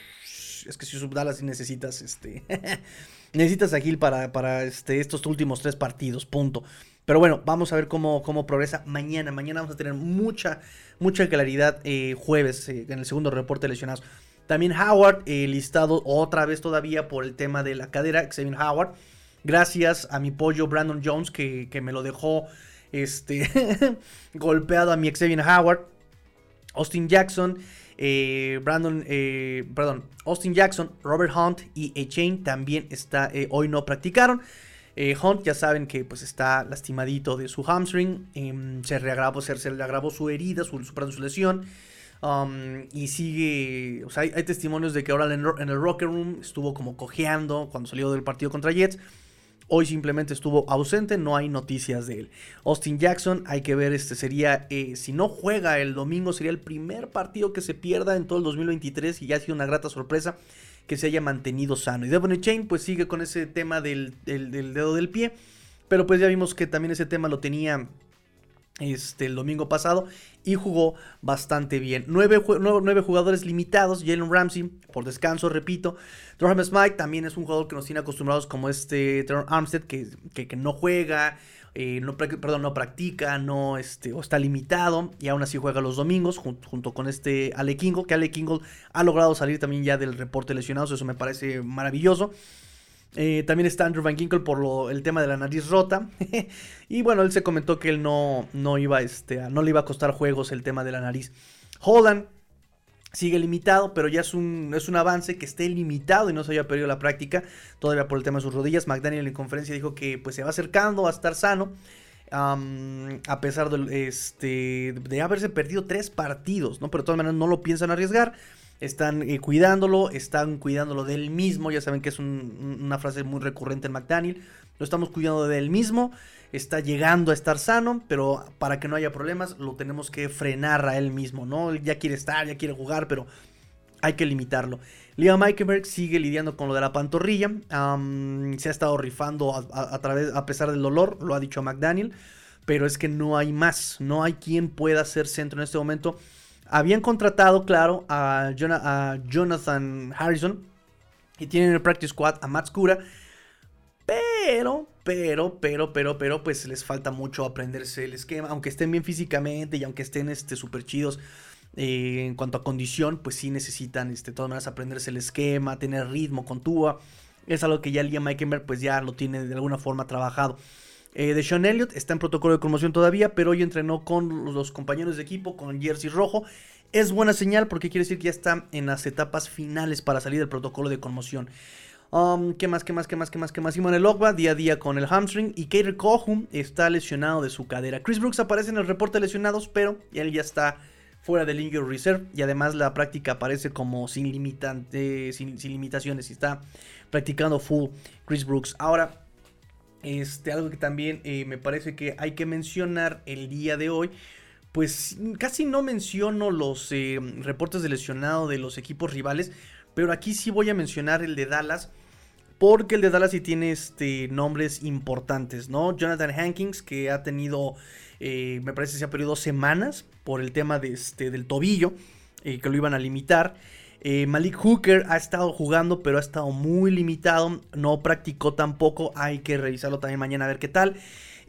Speaker 1: es que si Dallas necesitas, este, [LAUGHS] necesitas a Gil para, para este, estos últimos tres partidos, punto. Pero bueno, vamos a ver cómo, cómo progresa mañana. Mañana vamos a tener mucha, mucha claridad eh, jueves eh, en el segundo reporte de lesionados. También Howard, eh, listado otra vez todavía por el tema de la cadera, Xavier Howard. Gracias a mi pollo Brandon Jones que, me lo dejó este, [LAUGHS] golpeado a mi Xavier Howard. Austin Jackson eh, Brandon, eh, perdón, Austin Jackson, Robert Hunt y Echain también está, hoy no practicaron. Hunt ya saben que pues está lastimadito de su hamstring, em, se, reagravó, se, le agravó su herida, su, su lesión. Um, y sigue, o sea, hay, testimonios de que ahora en, el rocker room estuvo como cojeando cuando salió del partido contra Jets. Hoy simplemente estuvo ausente, no hay noticias de él. Austin Jackson, hay que ver, este sería, eh, si no juega el domingo, sería el primer partido que se pierda en todo el 2023 y ya ha sido una grata sorpresa que se haya mantenido sano. Y Devon Chain pues sigue con ese tema del, del dedo del pie, pero pues ya vimos que también ese tema lo tenía este, el domingo pasado y jugó bastante bien. Nueve, jugadores limitados, Jalen Ramsey por descanso, repito. Durham Smite también es un jugador que nos tiene acostumbrados como este Teron Armstead que, que, no juega, eh, no, perdón, no practica, no este, o está limitado y aún así juega los domingos junto, con este Ale Kingle, que Ale Kingle ha logrado salir también ya del reporte lesionados, eso me parece maravilloso. Eh, también está Andrew Van Ginkle por el tema de la nariz rota. [LAUGHS] y bueno, él se comentó que él no, no, iba, este, no le iba a costar juegos el tema de la nariz. Holland sigue limitado, pero ya es un, es un avance que esté limitado y no se haya perdido la práctica todavía por el tema de sus rodillas. McDaniel en conferencia dijo que pues, se va acercando a estar sano. a pesar de, este, de haberse perdido tres partidos, ¿no? Pero de todas maneras no lo piensan arriesgar están eh, cuidándolo, están cuidándolo de él mismo, ya saben que es una frase muy recurrente en McDaniel, lo estamos cuidando de él mismo, está llegando a estar sano, pero para que no haya problemas lo tenemos que frenar a él mismo, ¿no? Ya quiere estar, ya quiere jugar, pero hay que limitarlo. Liam Eikenberg sigue lidiando con lo de la pantorrilla, se ha estado rifando a, través, a pesar del dolor, lo ha dicho McDaniel, pero es que no hay más, no hay quien pueda ser centro en este momento habían contratado, claro, a, Jonathan Harrison. Y tienen en el practice squad a Matt Scura. Pero, pero, pero, pero, pero, pues les falta mucho aprenderse el esquema. Aunque estén bien físicamente y aunque estén este, súper chidos eh, en cuanto a condición, pues sí necesitan, este, de todas maneras, aprenderse el esquema, tener ritmo con Tua. Es algo que ya Liam Meikenberg, pues ya lo tiene de alguna forma trabajado. Eh, de Sean Elliott está en protocolo de conmoción todavía, pero hoy entrenó con los compañeros de equipo con jersey rojo. Es buena señal porque quiere decir que ya está en las etapas finales para salir del protocolo de conmoción. Um, ¿Qué más, qué más, qué más, qué más, qué más? Simon Elogba día a día con el hamstring y Kater Kohum está lesionado de su cadera. Chris Brooks aparece en el reporte de lesionados, pero él ya está fuera del injury reserve y además la práctica parece como sin, limitante, sin, sin limitaciones y está practicando full Chris Brooks. Ahora, este, algo que también eh, me parece que hay que mencionar el día de hoy. Pues casi no menciono los eh, reportes de lesionado de los equipos rivales. Pero aquí sí voy a mencionar el de Dallas. Porque el de Dallas sí tiene este, nombres importantes, ¿no? Jonathan Hankins, que ha tenido, eh, me parece que se ha perdido dos semanas por el tema de este, del tobillo, que lo iban a limitar. Eh, Malik Hooker ha estado jugando, pero ha estado muy limitado. No practicó tampoco. Hay que revisarlo también mañana a ver qué tal.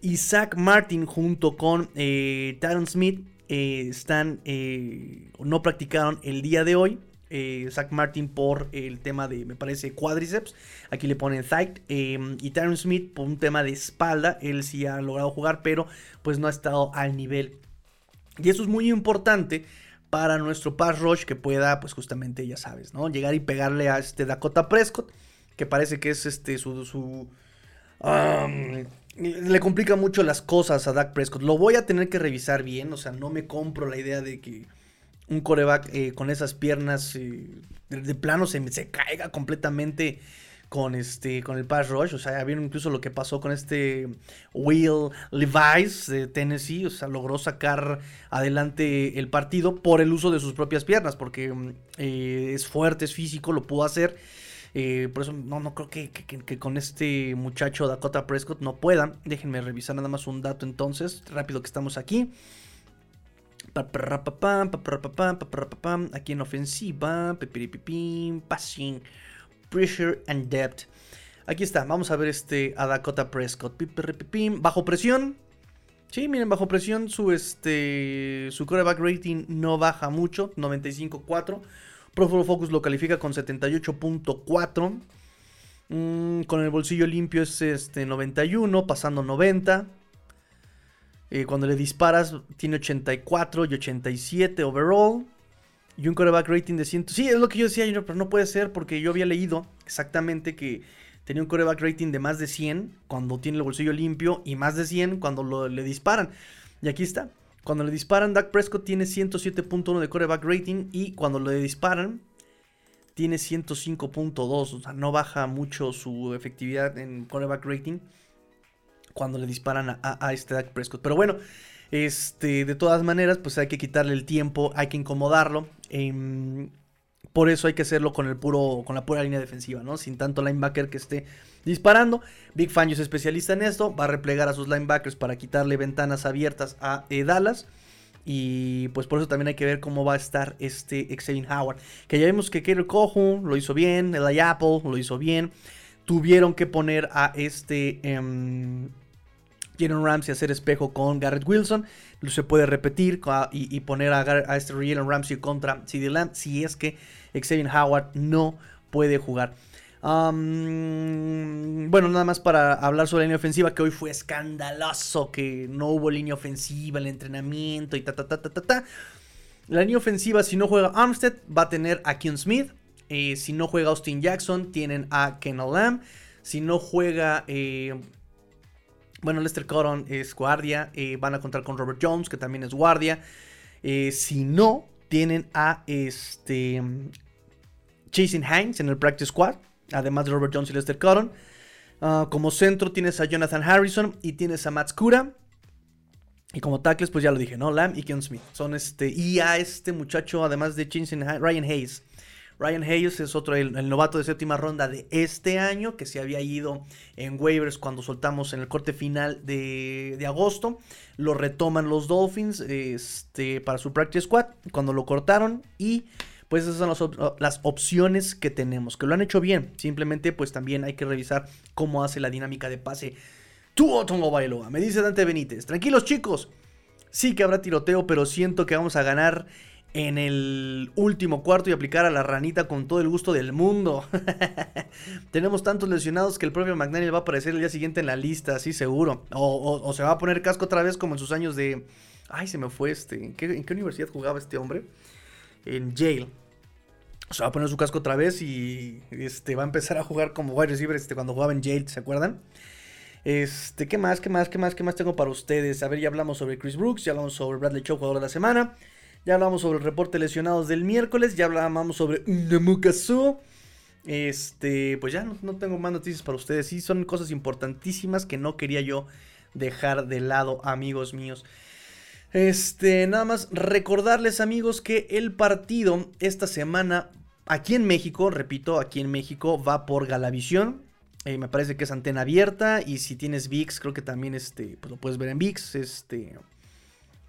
Speaker 1: Isaac Martin junto con eh, Smith eh, están, eh, no practicaron el día de hoy. Zach Martin por el tema de, me parece, cuádriceps. Aquí le ponen thigh. y Tyron Smith por un tema de espalda. Él sí ha logrado jugar, pero pues no ha estado al nivel. Y eso es muy importante para nuestro pass rush que pueda, pues justamente, ya sabes, ¿no? Llegar y pegarle a este Dakota Prescott, que parece que es este su... su le complica mucho las cosas a Dak Prescott. Lo voy a tener que revisar bien, o sea, no me compro la idea de que un coreback eh, con esas piernas eh, de, plano se, se caiga completamente con este con el pass rush, o sea, ya vieron incluso lo que pasó con este Will Levis de Tennessee, o sea, logró sacar adelante el partido por el uso de sus propias piernas, porque mm, eh, es fuerte, es físico, lo pudo hacer. Eh, por eso no, no creo que, con este muchacho Dakota Prescott no puedan. Déjenme revisar nada más un dato entonces, rápido que estamos aquí. Aquí en ofensiva, passing Pressure and Depth. Aquí está, vamos a ver este a Dakota Prescott. Bajo presión. Sí, miren, bajo presión su, este, su coreback rating no baja mucho, 95.4. Pro Focus lo califica con 78.4. Mm, con el bolsillo limpio es este 91, pasando 90. Eh, cuando le disparas tiene 84 y 87 overall. Y un coreback rating de 100. Sí, es lo que yo decía, pero no puede ser porque yo había leído exactamente que tenía un coreback rating de más de 100 cuando tiene el bolsillo limpio y más de 100 cuando le disparan. Y aquí está. Cuando le disparan, Dak Prescott tiene 107.1 de coreback rating y cuando le disparan tiene 105.2. O sea, no baja mucho su efectividad en coreback rating cuando le disparan a, a este Dak Prescott. Pero bueno, este, de todas maneras, pues hay que quitarle el tiempo, hay que incomodarlo. Em, por eso hay que hacerlo con el puro, con la pura línea defensiva, ¿no? Sin tanto linebacker que esté disparando. Big Fangio es especialista en esto. Va a replegar a sus linebackers para quitarle ventanas abiertas a eh, Dallas. Y pues por eso también hay que ver cómo va a estar este Xavier Howard. Que ya vimos que Kerry Cojo lo hizo bien. El Apple lo hizo bien. Tuvieron que poner a este. Em, Jalen Ramsey hacer espejo con Garrett Wilson. Se puede repetir y, poner a, este Jalen Ramsey contra CD Lamb si es que Xavier Howard no puede jugar. bueno, nada más para hablar sobre la línea ofensiva, que hoy fue escandaloso que no hubo línea ofensiva, el entrenamiento y ta ta ta ta ta ta. La línea ofensiva, si no juega Armstead, va a tener a Keon Smith. Eh, si no juega Austin Jackson, tienen a Ken Lamb. Si no juega eh, bueno, Lester Cotton es guardia. Eh, van a contar con Robert Jones, que también es guardia. Eh, si no, tienen a este Chasing Hines en el practice squad. Además de Robert Jones y Lester Cotton. Ah, como centro tienes a Jonathan Harrison y tienes a Matt Scura. Y como tackles, pues ya lo dije, ¿no? Lamb y Ken Smith. Son este. Y a este muchacho, además de Chasing Ryan Hayes. Ryan Hayes es otro, el, novato de séptima ronda de este año, que se había ido en waivers cuando soltamos en el corte final de, agosto. Lo retoman los Dolphins este, para su practice squad, cuando lo cortaron y... Pues esas son las, opciones que tenemos, que lo han hecho bien. Simplemente pues también hay que revisar cómo hace la dinámica de pase. Tu Tongo Bailoa, me dice Dante Benítez. Tranquilos chicos, sí que habrá tiroteo, pero siento que vamos a ganar en el último cuarto y aplicar a la ranita con todo el gusto del mundo. [LAUGHS] Tenemos tantos lesionados que el propio McDaniel va a aparecer el día siguiente en la lista, así seguro. O, se va a poner casco otra vez como en sus años de... Ay, se me fue este. ¿En qué, universidad jugaba este hombre? En Yale. Se va a poner su casco otra vez y este, va a empezar a jugar como wide receiver este, cuando jugaba en Yale, ¿se acuerdan? Este, ¿qué más? ¿Qué más? ¿Qué más? ¿Qué más tengo para ustedes? A ver, ya hablamos sobre Chris Brooks, ya hablamos sobre Bradley Chow, jugador de la semana. Ya hablamos sobre el reporte lesionados del miércoles. Ya hablábamos sobre Namukazu. Este, pues ya no, no, tengo más noticias para ustedes. Sí, son cosas importantísimas que no quería yo dejar de lado, amigos míos. Este, nada más recordarles, amigos, que el partido esta semana aquí en México, repito, aquí en México va por Galavisión. Eh, me parece que es antena abierta. Y si tienes VIX, creo que también este, pues lo puedes ver en VIX. Este,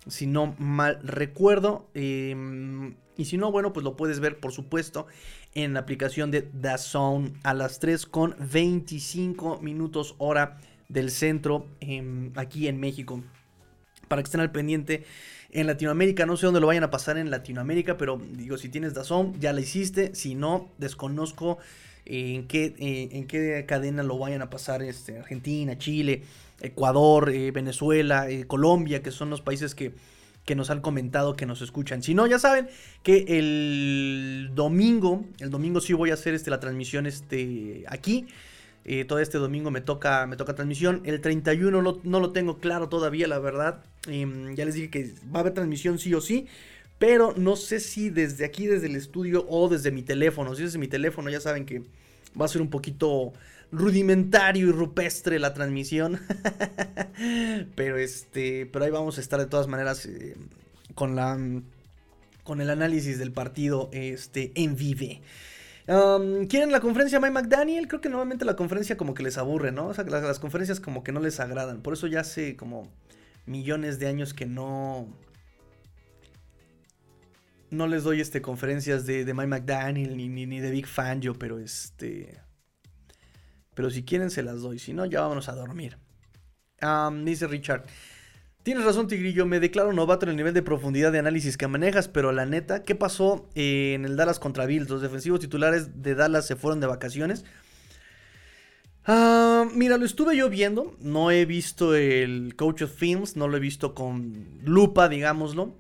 Speaker 1: si no mal recuerdo. Eh, y si no, bueno, pues lo puedes ver, por supuesto, en la aplicación de DAZN a las 3 con 25 minutos hora del centro eh, aquí en México. Para que estén al pendiente en Latinoamérica. No sé dónde lo vayan a pasar en Latinoamérica, pero digo, si tienes DAZN, ya la hiciste. Si no, desconozco en qué, eh, en qué cadena lo vayan a pasar este, Argentina, Chile, Ecuador, eh, Venezuela, eh, Colombia, que son los países que, que, nos han comentado que nos escuchan. Si no, ya saben que el domingo, el domingo sí voy a hacer este, la transmisión este, aquí. todo este domingo me toca, me toca transmisión. El 31 lo, no lo tengo claro todavía, la verdad. Em, ya les dije que va a haber transmisión sí o sí. Pero no sé si desde aquí, desde el estudio o desde mi teléfono. Si es desde mi teléfono, ya saben que va a ser un poquito rudimentario y rupestre la transmisión. [LAUGHS] pero este, pero ahí vamos a estar de todas maneras eh, con la con el análisis del partido este en vive. ¿Quieren la conferencia Mike McDaniel? Creo que normalmente la conferencia como que les aburre, ¿no? O sea, las, conferencias como que no les agradan. Por eso ya hace como millones de años que no no les doy este, conferencias de, de Mike McDaniel ni, ni, ni, de Big Fan yo, pero este. Pero si quieren se las doy, si no, ya vámonos a dormir. Dice Richard. Tienes razón, Tigrillo. Me declaro novato en el nivel de profundidad de análisis que manejas, pero la neta, ¿qué pasó en el Dallas contra Bills? Los defensivos titulares de Dallas se fueron de vacaciones. Uh, mira, lo estuve yo viendo. No he visto el Coach of Films, no lo he visto con lupa, digámoslo.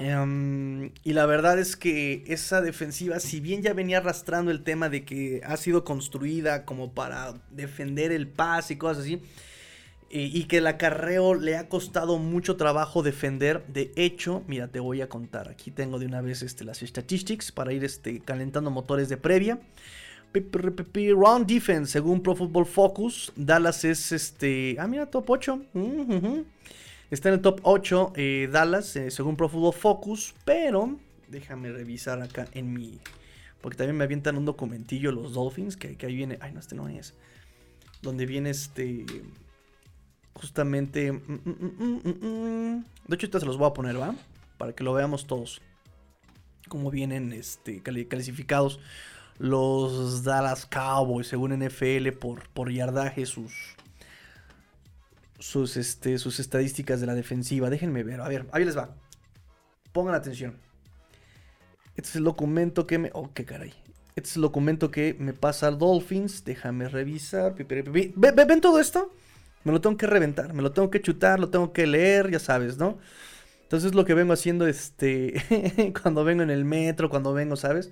Speaker 1: Um, y la verdad es que esa defensiva, si bien ya venía arrastrando el tema de que ha sido construida como para defender el pase y cosas así, y, y que el acarreo le ha costado mucho trabajo defender. De hecho, mira, te voy a contar. Aquí tengo de una vez este, las statistics para ir este, calentando motores de previa. Round defense, según Pro Football Focus, Dallas es este. Ah, mira, top 8. Uh -huh. Está en el top 8 eh, Dallas, eh, según Pro Football Focus. Pero déjame revisar acá en mi. Porque también me avientan un documentillo los Dolphins. Que, que ahí viene. Ay, no, este no es. Donde viene este. Justamente. Mm, mm, mm, de hecho, ahorita se los voy a poner, ¿va? Para que lo veamos todos. Cómo vienen este, calificados los Dallas Cowboys, según NFL, por, por yardaje, sus, sus, este, sus estadísticas de la defensiva. Déjenme ver, a ver, ahí les va. Pongan atención. Este es el documento que me... Oh, qué caray. Este es el documento que me pasa Dolphins. Déjame revisar. ¿Ven todo esto? Me lo tengo que reventar, me lo tengo que chutar, lo tengo que leer, ya sabes, ¿no? Entonces lo que vengo haciendo, este, [LAUGHS] cuando vengo en el metro, cuando vengo, ¿sabes?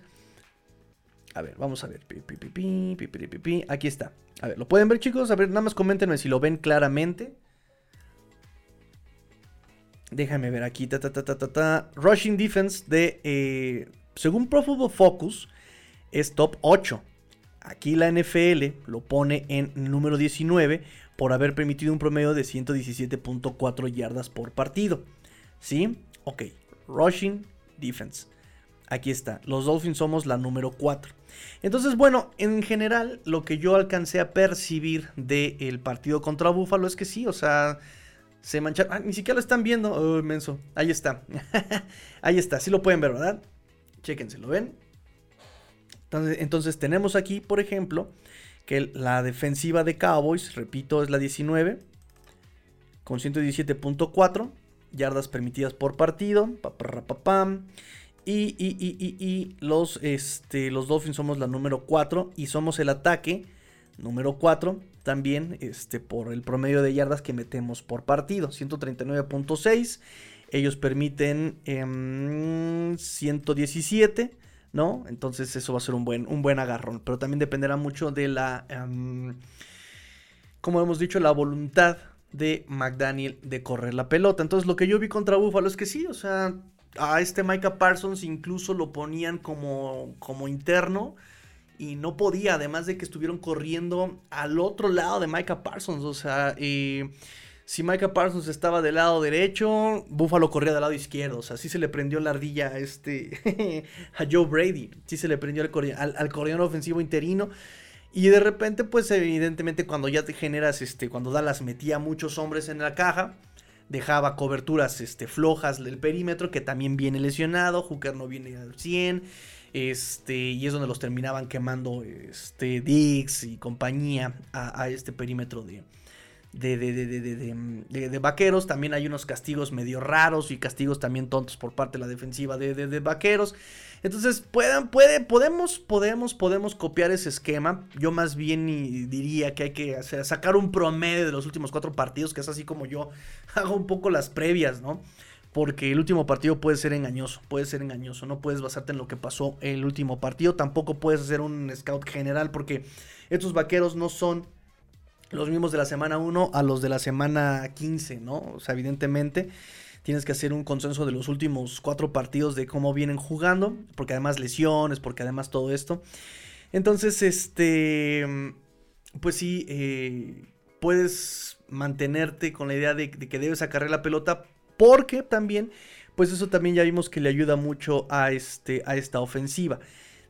Speaker 1: A ver, vamos a ver. Aquí está. A ver, ¿lo pueden ver, chicos? A ver, nada más coméntenme si lo ven claramente. Déjame ver aquí. Ta, ta, ta, Rushing Defense de. Eh, según Pro Football Focus, es top 8. Aquí la NFL lo pone en número 19 por haber permitido un promedio de 117.4 yardas por partido. ¿Sí? Ok. Rushing Defense. Aquí está. Los Dolphins somos la número 4. Entonces, bueno, en general, lo que yo alcancé a percibir del partido contra Búfalo es que sí, o sea, se mancharon. Ah, ni siquiera lo están viendo. Oh, inmenso. Ahí está. [LAUGHS] Ahí está. Sí lo pueden ver, ¿verdad? Chéquense, ¿lo ven? Entonces, entonces, tenemos aquí, por ejemplo, que la defensiva de Cowboys, repito, es la 19, con 117.4 yardas permitidas por partido. Papam. Y, y, y, y, los, este, los Dolphins somos la número 4 y somos el ataque número 4 también este, por el promedio de yardas que metemos por partido, 139.6. Ellos permiten eh, 117, ¿no? Entonces eso va a ser un buen, un buen agarrón, pero también dependerá mucho de la, eh, como hemos dicho, la voluntad de McDaniel de correr la pelota. Entonces lo que yo vi contra Buffalo es que sí, o sea, a este Micah Parsons incluso lo ponían como, como interno y no podía, además de que estuvieron corriendo al otro lado de Micah Parsons, o sea, si Micah Parsons estaba del lado derecho, Buffalo corría del lado izquierdo, o sea, sí se le prendió la ardilla a este, [LAUGHS] a Joe Brady, sí se le prendió al, al, corredor ofensivo interino. Y de repente, pues evidentemente cuando ya te generas, este, cuando Dallas metía muchos hombres en la caja, dejaba coberturas este, flojas del perímetro, que también viene lesionado, Hooker no viene al 100, este, y es donde los terminaban quemando este, Dix y compañía a, este perímetro de, de, de, de, vaqueros. También hay unos castigos medio raros y castigos también tontos por parte de la defensiva de, vaqueros. Entonces, puedan, puede, podemos, podemos, podemos copiar ese esquema. Yo más bien diría que hay que sacar un promedio de los últimos cuatro partidos, que es así como yo [LAUGHS] hago un poco las previas, ¿no? Porque el último partido puede ser engañoso, puede ser engañoso. No puedes basarte en lo que pasó el último partido. Tampoco puedes hacer un scout general porque estos vaqueros no son los mismos de la semana 1 a los de la semana 15, ¿no? O sea, evidentemente tienes que hacer un consenso de los últimos cuatro partidos de cómo vienen jugando, porque además lesiones, porque además todo esto. Entonces, este, pues sí, eh, puedes mantenerte con la idea de, que debes acarrear la pelota, porque también, pues eso también ya vimos que le ayuda mucho a, este, a esta ofensiva.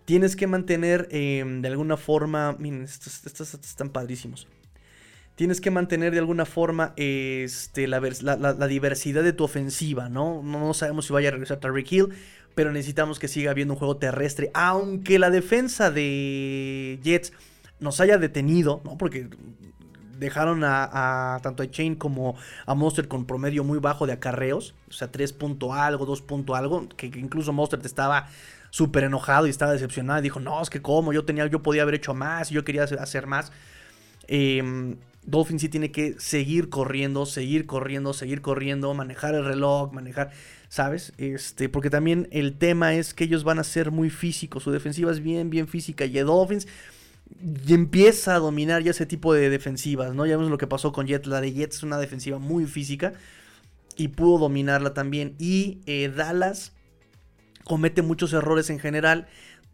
Speaker 1: Tienes que mantener em, de alguna forma, miren, estos están padrísimos tienes que mantener de alguna forma este, la, diversidad de tu ofensiva, ¿no? ¿no? sabemos si vaya a regresar Tariq Hill, pero necesitamos que siga habiendo un juego terrestre, aunque la defensa de Jets nos haya detenido, ¿no? Porque dejaron a, tanto a Chain como a Monster con promedio muy bajo de acarreos, o sea, 3 punto algo, 2 punto algo, que, incluso Monster estaba súper enojado y estaba decepcionado y dijo, no, es que como, yo tenía, yo podía haber hecho más, yo quería hacer más. Eh, Dolphin sí tiene que seguir corriendo, seguir corriendo, seguir corriendo, manejar el reloj, manejar, ¿sabes? Este, porque también el tema es que ellos van a ser muy físicos, su defensiva es bien, bien física y Dolphins y empieza a dominar ya ese tipo de defensivas, ¿no? Ya vemos lo que pasó con Jet, la de es una defensiva muy física y pudo dominarla también y eh, Dallas comete muchos errores en general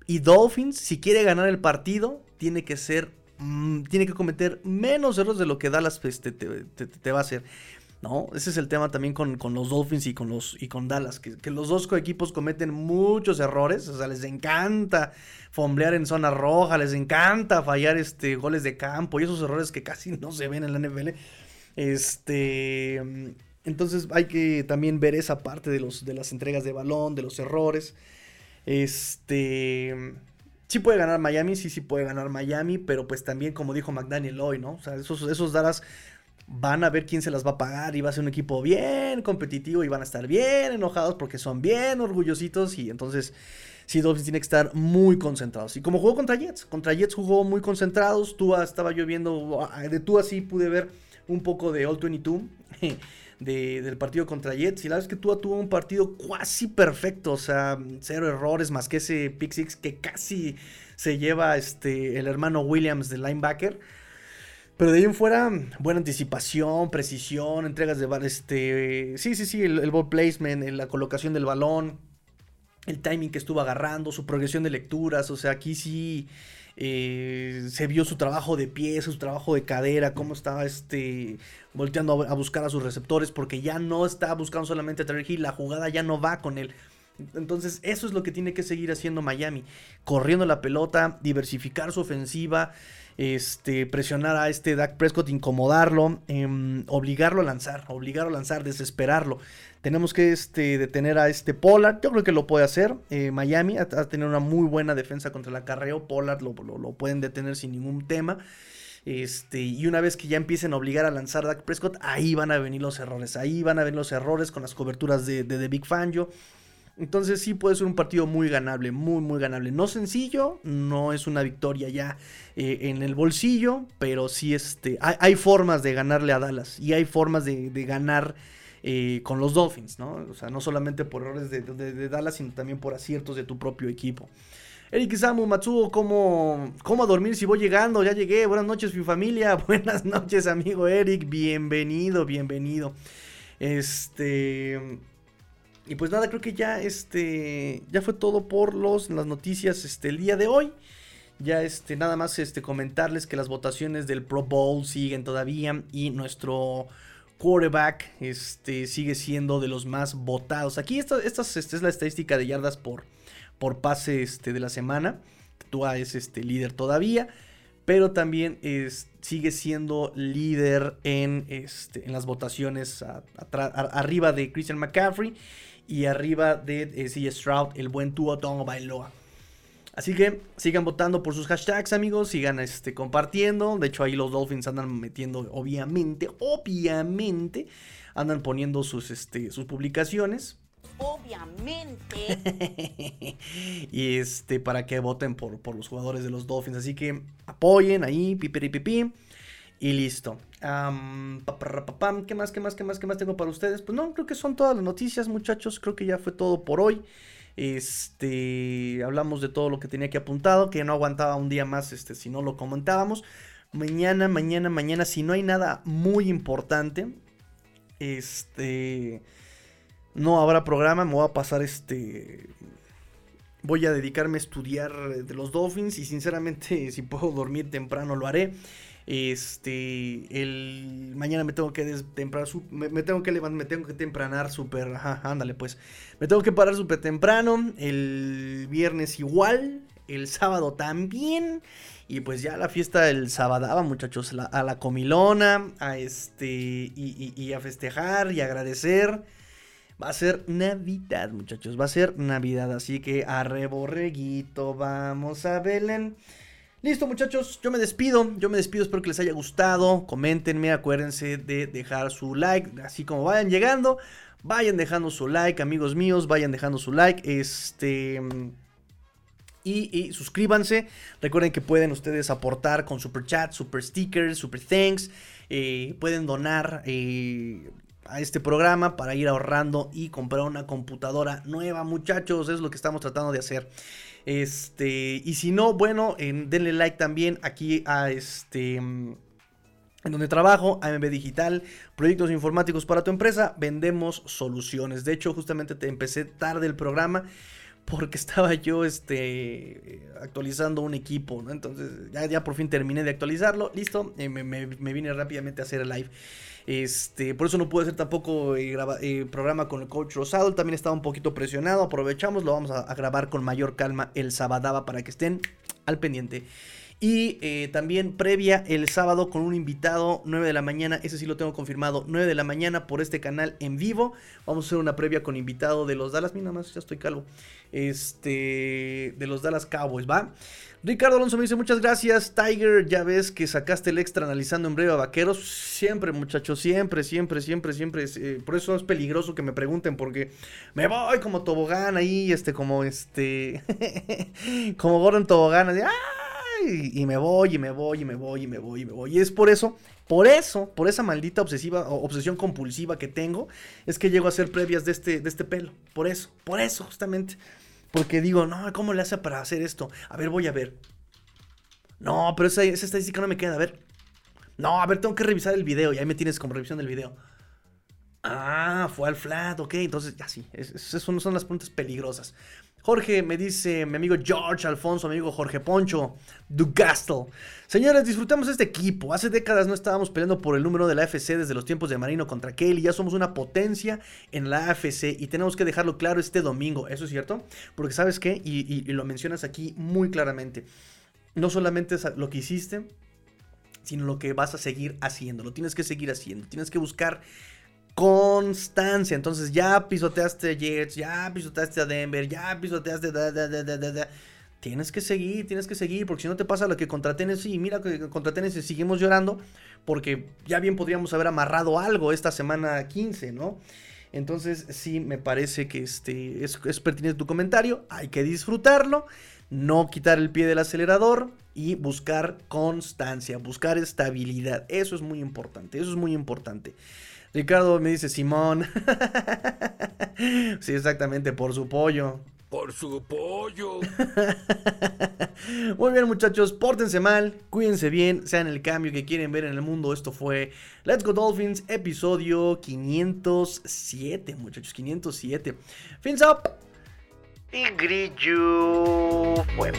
Speaker 1: y Dolphins si quiere ganar el partido tiene que ser Mm, tiene que cometer menos errores de lo que Dallas este, te, va a hacer. ¿No? Ese es el tema también con, los Dolphins y con, los, y con Dallas, que, los dos equipos cometen muchos errores, o sea, les encanta fomblear en zona roja, les encanta fallar este, goles de campo y esos errores que casi no se ven en la NFL. Este, entonces hay que también ver esa parte de, los, de las entregas de balón, de los errores. Este, sí puede ganar Miami, sí, sí puede ganar Miami, pero pues también, como dijo McDaniel hoy, ¿no? O sea, esos, esos Dallas van a ver quién se las va a pagar y va a ser un equipo bien competitivo y van a estar bien enojados porque son bien orgullositos y entonces sí, Dolphins tiene que estar muy concentrados. Y como jugó contra Jets, contra Jets jugó muy concentrados, Tua estaba yo viendo, de Tua sí pude ver un poco de All 22. [LAUGHS] del partido contra Jets. Y la verdad es que Tua tuvo un partido casi perfecto. O sea, cero errores más que ese pick six que casi se lleva este, el hermano Williams del linebacker. Pero de ahí en fuera, buena anticipación, precisión, entregas de este. Sí, sí, sí, el, ball placement, la colocación del balón, el timing que estuvo agarrando, su progresión de lecturas. O sea, aquí sí eh, se vio su trabajo de pies, su trabajo de cadera, cómo estaba este, volteando a, buscar a sus receptores, porque ya no está buscando solamente a Terry Hill, la jugada ya no va con él. Entonces, eso es lo que tiene que seguir haciendo Miami, corriendo la pelota, diversificar su ofensiva, este, presionar a este Dak Prescott, incomodarlo, em, obligarlo a lanzar, obligarlo a lanzar, desesperarlo. Tenemos que este, detener a este Pollard. Yo creo que lo puede hacer. Eh, Miami ha, tenido una muy buena defensa contra el acarreo. Pollard lo, lo, pueden detener sin ningún tema. Este, y una vez que ya empiecen a obligar a lanzar a Dak Prescott, ahí van a venir los errores. Ahí van a venir los errores con las coberturas de, de, de Big Fangio. Entonces sí puede ser un partido muy ganable, muy, muy ganable. No sencillo, no es una victoria ya eh, en el bolsillo, pero sí este, hay, formas de ganarle a Dallas y hay formas de, ganar eh, con los Dolphins, ¿no? O sea, no solamente por errores de, Dallas, sino también por aciertos de tu propio equipo. Eric Samu Matsuo, ¿cómo, ¿cómo a dormir si voy llegando? Ya llegué. Buenas noches, mi familia. [LAUGHS] Buenas noches, amigo Eric. Bienvenido, bienvenido. Este. Y pues nada, creo que ya este ya fue todo por los las noticias este el día de hoy. Ya este nada más este comentarles que las votaciones del Pro Bowl siguen todavía y nuestro quarterback este sigue siendo de los más votados. Aquí esta, esta, es la estadística de yardas por por pase este de la semana. Tua es este líder todavía pero también es, sigue siendo líder en, este, en las votaciones arriba de Christian McCaffrey y arriba de eh, C. Stroud, el buen Tua Tongo Bailoa. Así que sigan votando por sus hashtags, amigos. Sigan este, compartiendo. De hecho, ahí los Dolphins andan metiendo, obviamente, obviamente, andan poniendo sus, este, sus publicaciones
Speaker 4: obviamente. [LAUGHS]
Speaker 1: y este, para que voten por, por, los jugadores de los Dolphins. Así que apoyen ahí, pipiripipi. Y listo. ¿Qué más, qué más, qué más, qué más tengo para ustedes? Pues no, creo que son todas las noticias, muchachos. Creo que ya fue todo por hoy. Este, hablamos de todo lo que tenía que apuntado, que no aguantaba un día más, este, si no lo comentábamos. Mañana, mañana, mañana, si no hay nada muy importante, este, no habrá programa, me voy a pasar este... Voy a dedicarme a estudiar de los Dolphins y sinceramente [LAUGHS] si puedo dormir temprano lo haré. Este, el mañana me tengo que temprano, me, tengo que levantar, me tengo que tempranar súper, ándale pues. Me tengo que parar súper temprano, el viernes igual, el sábado también. Y pues ya la fiesta del sábado, muchachos, a la comilona, a este, y a festejar y agradecer. Va a ser Navidad, muchachos. Va a ser Navidad. Así que a reborreguito, vamos a Belén. Listo, muchachos. Yo me despido. Yo me despido. Espero que les haya gustado. Coméntenme. Acuérdense de dejar su like. Así como vayan llegando. Vayan dejando su like, amigos míos. Vayan dejando su like. Este. Y, suscríbanse. Recuerden que pueden ustedes aportar con super chat, super stickers, super thanks. Eh, pueden donar. Eh, a este programa para ir ahorrando y comprar una computadora nueva, muchachos. Es lo que estamos tratando de hacer. Este, y si no, bueno, denle like también aquí a este en donde trabajo, AMB Digital, proyectos informáticos para tu empresa, vendemos soluciones. De hecho, justamente te empecé tarde el programa porque [LAUGHS] estaba yo este, actualizando un equipo, ¿no? Entonces ya, ya por fin terminé de actualizarlo, listo, eh, me, me, vine rápidamente a hacer el live. Este, por eso no pude hacer tampoco eh, eh, programa con el coach Rosado. También estaba un poquito presionado. Aprovechamos, lo vamos a, grabar con mayor calma el sábado para que estén al pendiente. Y eh, también previa el sábado con un invitado, 9 de la mañana, ese sí lo tengo confirmado, 9 de la mañana por este canal en vivo. Vamos a hacer una previa con invitado de los Dallas, mira más, ya estoy calvo. Este, de los Dallas Cowboys, ¿va? Ricardo Alonso me dice muchas gracias. Tiger, ya ves que sacaste el extra analizando en breve a vaqueros. Siempre, muchachos, siempre, siempre, siempre, siempre. Eh, por eso es peligroso que me pregunten, porque me voy como tobogán ahí, este, como este. [LAUGHS] como Gordon Tobogán, y me voy, y me voy, y me voy, y me voy, y me voy. Y es por eso, por eso, por esa maldita obsesiva, obsesión compulsiva que tengo, es que llego a hacer previas de este, de este pelo. Por eso, por eso, justamente. Porque digo, no, ¿cómo le hace para hacer esto? A ver, voy a ver. No, pero esa, estadística no me queda. A ver. No, a ver, tengo que revisar el video. Y ahí me tienes como revisión del video. Ah, fue al flat, ok. Entonces, ya sí. Esas son, son las preguntas peligrosas. Jorge me dice mi amigo George Alfonso, mi amigo Jorge Poncho, Dugastel. Señores, disfrutemos este equipo. Hace décadas no estábamos peleando por el número de la AFC desde los tiempos de Marino contra Kelly. Ya somos una potencia en la AFC y tenemos que dejarlo claro este domingo. ¿Eso es cierto? Porque sabes qué, y, lo mencionas aquí muy claramente. No solamente es lo que hiciste, sino lo que vas a seguir haciendo. Lo tienes que seguir haciendo. Tienes que buscar constancia. Entonces ya pisoteaste a Jets, ya pisoteaste a Denver, ya pisoteaste... tienes que seguir, tienes que seguir, porque si no te pasa lo que contra Tennessee, mira que contra Tennessee seguimos llorando, porque ya bien podríamos haber amarrado algo esta semana 15, ¿no? Entonces sí me parece que este, es, es pertinente tu comentario, hay que disfrutarlo, no quitar el pie del acelerador y buscar constancia, buscar estabilidad, eso es muy importante, eso es muy importante. Ricardo me dice Simón. [LAUGHS] sí, exactamente, por su pollo.
Speaker 5: por su pollo. [LAUGHS]
Speaker 1: Muy bien, muchachos, pórtense mal, cuídense bien, sean el cambio que quieren ver en el mundo. Esto fue Let's Go Dolphins, episodio 507, muchachos, 507. Fins up. Y grillo fuera.